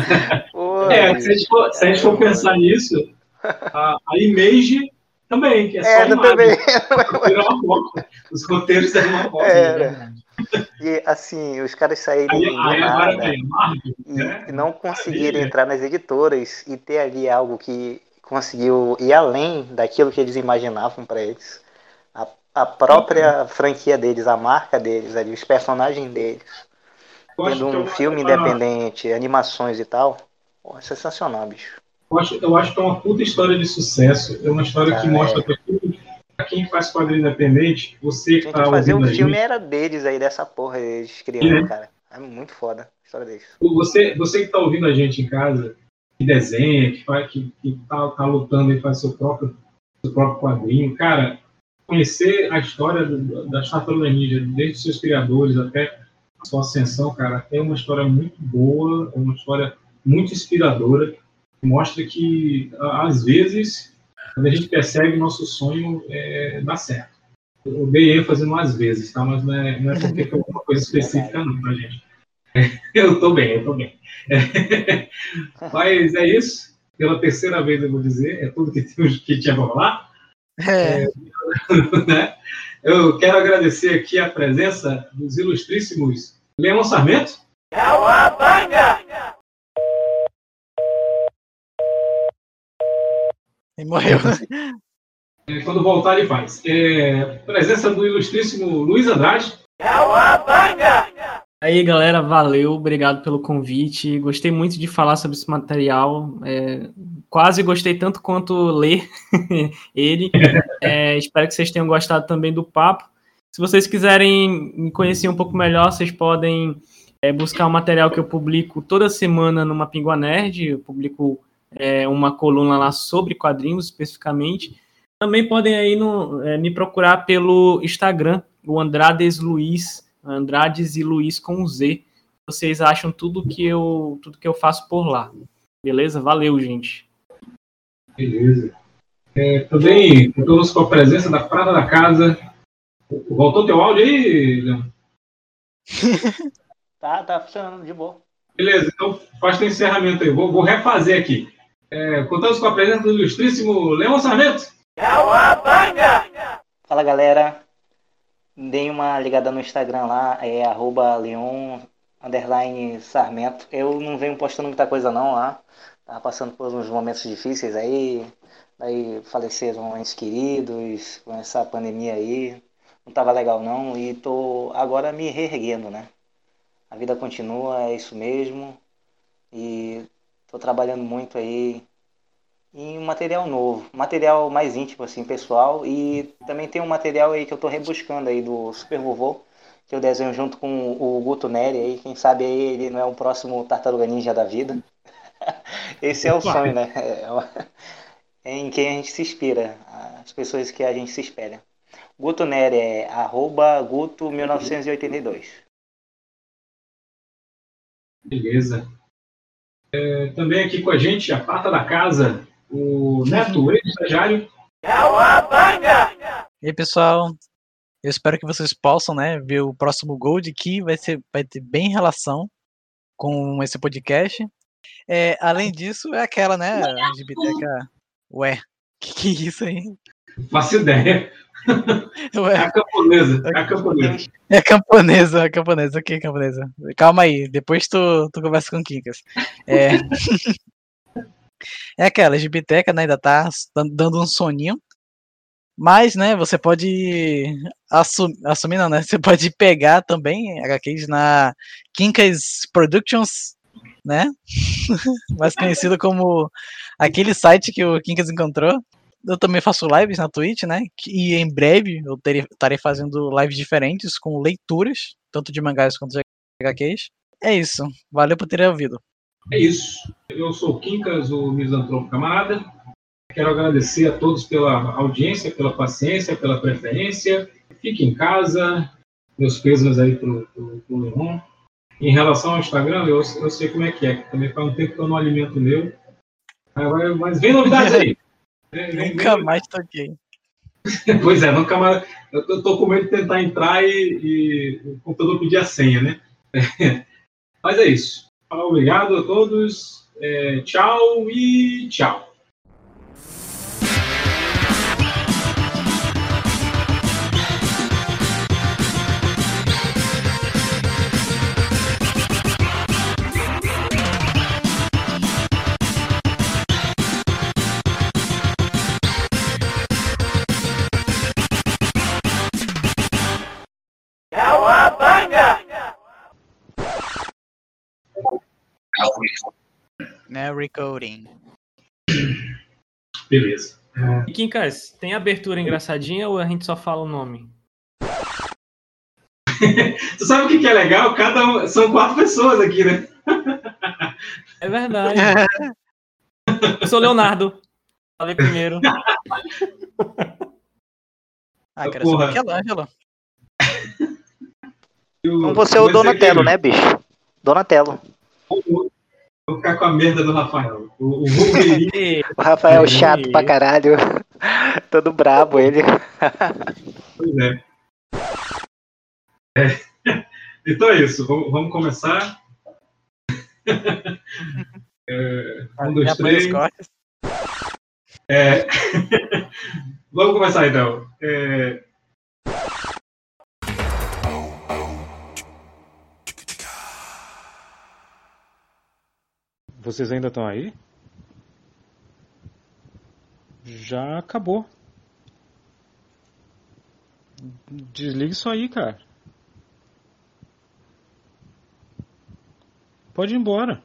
Pô, é, se a gente for, se a gente for pensar nisso, a, a Image também, que é só Era imagem. também. Os roteiros eram uma bosta. Era. né? E assim, os caras saírem Aí, aí nada Marvel, e, né? não conseguirem entrar nas editoras e ter ali algo que conseguiu ir além daquilo que eles imaginavam para eles. A, a própria franquia deles, a marca deles ali, os personagens deles. Tendo que é um uma- filme uma- independente, animações e tal. Pô, é sensacional, bicho. Eu acho, eu acho que é uma puta história de sucesso. É uma história que Ah, mostra é. pra, quem- pra quem faz quadrinho independente, você que tá fazer um filme era deles aí, dessa porra, eles criando, É. cara. É muito foda a história deles. você, você que está ouvindo a gente em casa, que desenha, que, faz, que, que tá, tá lutando e faz seu próprio, seu próprio quadrinho, cara, conhecer a história do, da Tartaruga Ninja, desde seus criadores até a sua ascensão, cara, é uma história muito boa, é uma história muito inspiradora, que mostra que, às vezes, quando a gente persegue nosso sonho, é, dá certo. Eu dei ênfase às vezes, tá? Mas não é, não é porque foi uma coisa específica, não, pra gente. Eu tô bem, eu tô bem. Mas é isso. Pela terceira vez eu vou dizer, é tudo que, tem- que pra falar. É, né? Eu quero agradecer aqui a presença dos ilustríssimos Leão Sarmento. e morreu. É, Quando voltar, ele faz. É, presença do ilustríssimo Luiz Andrade. Aí, galera, valeu, obrigado pelo convite. Gostei muito de falar sobre esse material. é, quase gostei tanto quanto ler ele. É, espero que vocês tenham gostado também do papo. Se vocês quiserem me conhecer um pouco melhor, vocês podem é, buscar o material que eu publico toda semana numa Pingua Nerd. Eu publico é, uma coluna lá sobre quadrinhos especificamente. Também podem aí no, é, me procurar pelo Instagram, o Andrades Luiz, Andrades e Luiz com Z. Vocês acham tudo que eu tudo que eu faço por lá. Beleza? Valeu, gente. Beleza. É, também contamos com a presença da Prada da Casa. Voltou teu áudio aí, Leão? Tá, tá funcionando de boa. Beleza, então faz teu encerramento aí. Vou, vou refazer aqui. É, contamos com a presença do ilustríssimo Leão Sarmento. Fala galera, deem uma ligada no Instagram lá, é arroba Leon underline Sarmento. Eu não venho postando muita coisa não lá. Tava passando por uns momentos difíceis aí. Daí faleceram entes queridos com essa pandemia aí. Não tava legal não. E tô agora me reerguendo, né? A vida continua, é isso mesmo. E tô trabalhando muito aí em um material novo, material mais íntimo, assim, pessoal. E também tem um material aí que eu tô rebuscando aí do Super Vovô, que eu desenho junto com o Guto Neri aí. Quem sabe aí ele não é um próximo Tartaruga Ninja da vida. Esse é o sonho, né? É em quem a gente se inspira, as pessoas que a gente se espelha. Guto Neri é arroba Guto1982. Beleza. É, também aqui com a gente, a pata da casa, o Neto, ex-estagiário. E aí, pessoal, eu espero que vocês possam, né, ver o próximo Gold que vai ser, vai ter bem relação com esse podcast. É, além disso, é aquela, né, biblioteca. Ué, que que é isso aí? Faço ideia. Ué. É a camponesa, é a camponesa. É camponesa, é camponesa, ok, camponesa. Calma aí, depois tu, tu conversa com o Kinkas. É, é aquela, de biblioteca, né, ainda tá dando um soninho. Mas, né, você pode assumir, assumir não, né? Você pode pegar também HQs na Kinkas Productions, né? Mais conhecido como aquele site que o Kinkas encontrou. Eu também faço lives na Twitch, né? E em breve eu terei, estarei fazendo lives diferentes com leituras, tanto de mangás quanto de HQs. É isso. Valeu por ter ouvido. É isso. Eu sou o Quincas, o misantropo camarada. Quero agradecer a todos pela audiência, pela paciência, pela preferência. Fique em casa. Meus pesos aí pro, pro, pro Leon. Em relação ao Instagram, eu, eu sei como é que é. Também faz um tempo que eu não alimento meu. Mas, vem novidades aí. Nunca vem... mais toquei. pois é, nunca mais. Eu tô, tô, com medo de tentar entrar e, e o computador pedir a senha, né? mas é isso. Obrigado a todos. É, tchau e tchau. Né, recording. Beleza. E Quincas, tem abertura engraçadinha ou a gente só fala o nome? tu sabe o que, que é legal? Cada um... São quatro pessoas aqui, né? É verdade. Eu sou Leonardo. Falei primeiro. ah, quero Porra. saber que é Ângelo. Então você é o Donatello, né, bicho? Donatello. Vou ficar com a merda do Rafael. O, o Wolverine. o Rafael chato pra caralho. Todo brabo ele. pois é. é. Então é isso. Vamos, vamos começar. é, um, dois, três. É... vamos começar então. É... Vocês ainda estão aí? Já acabou. Desligue isso aí, cara. Pode ir embora.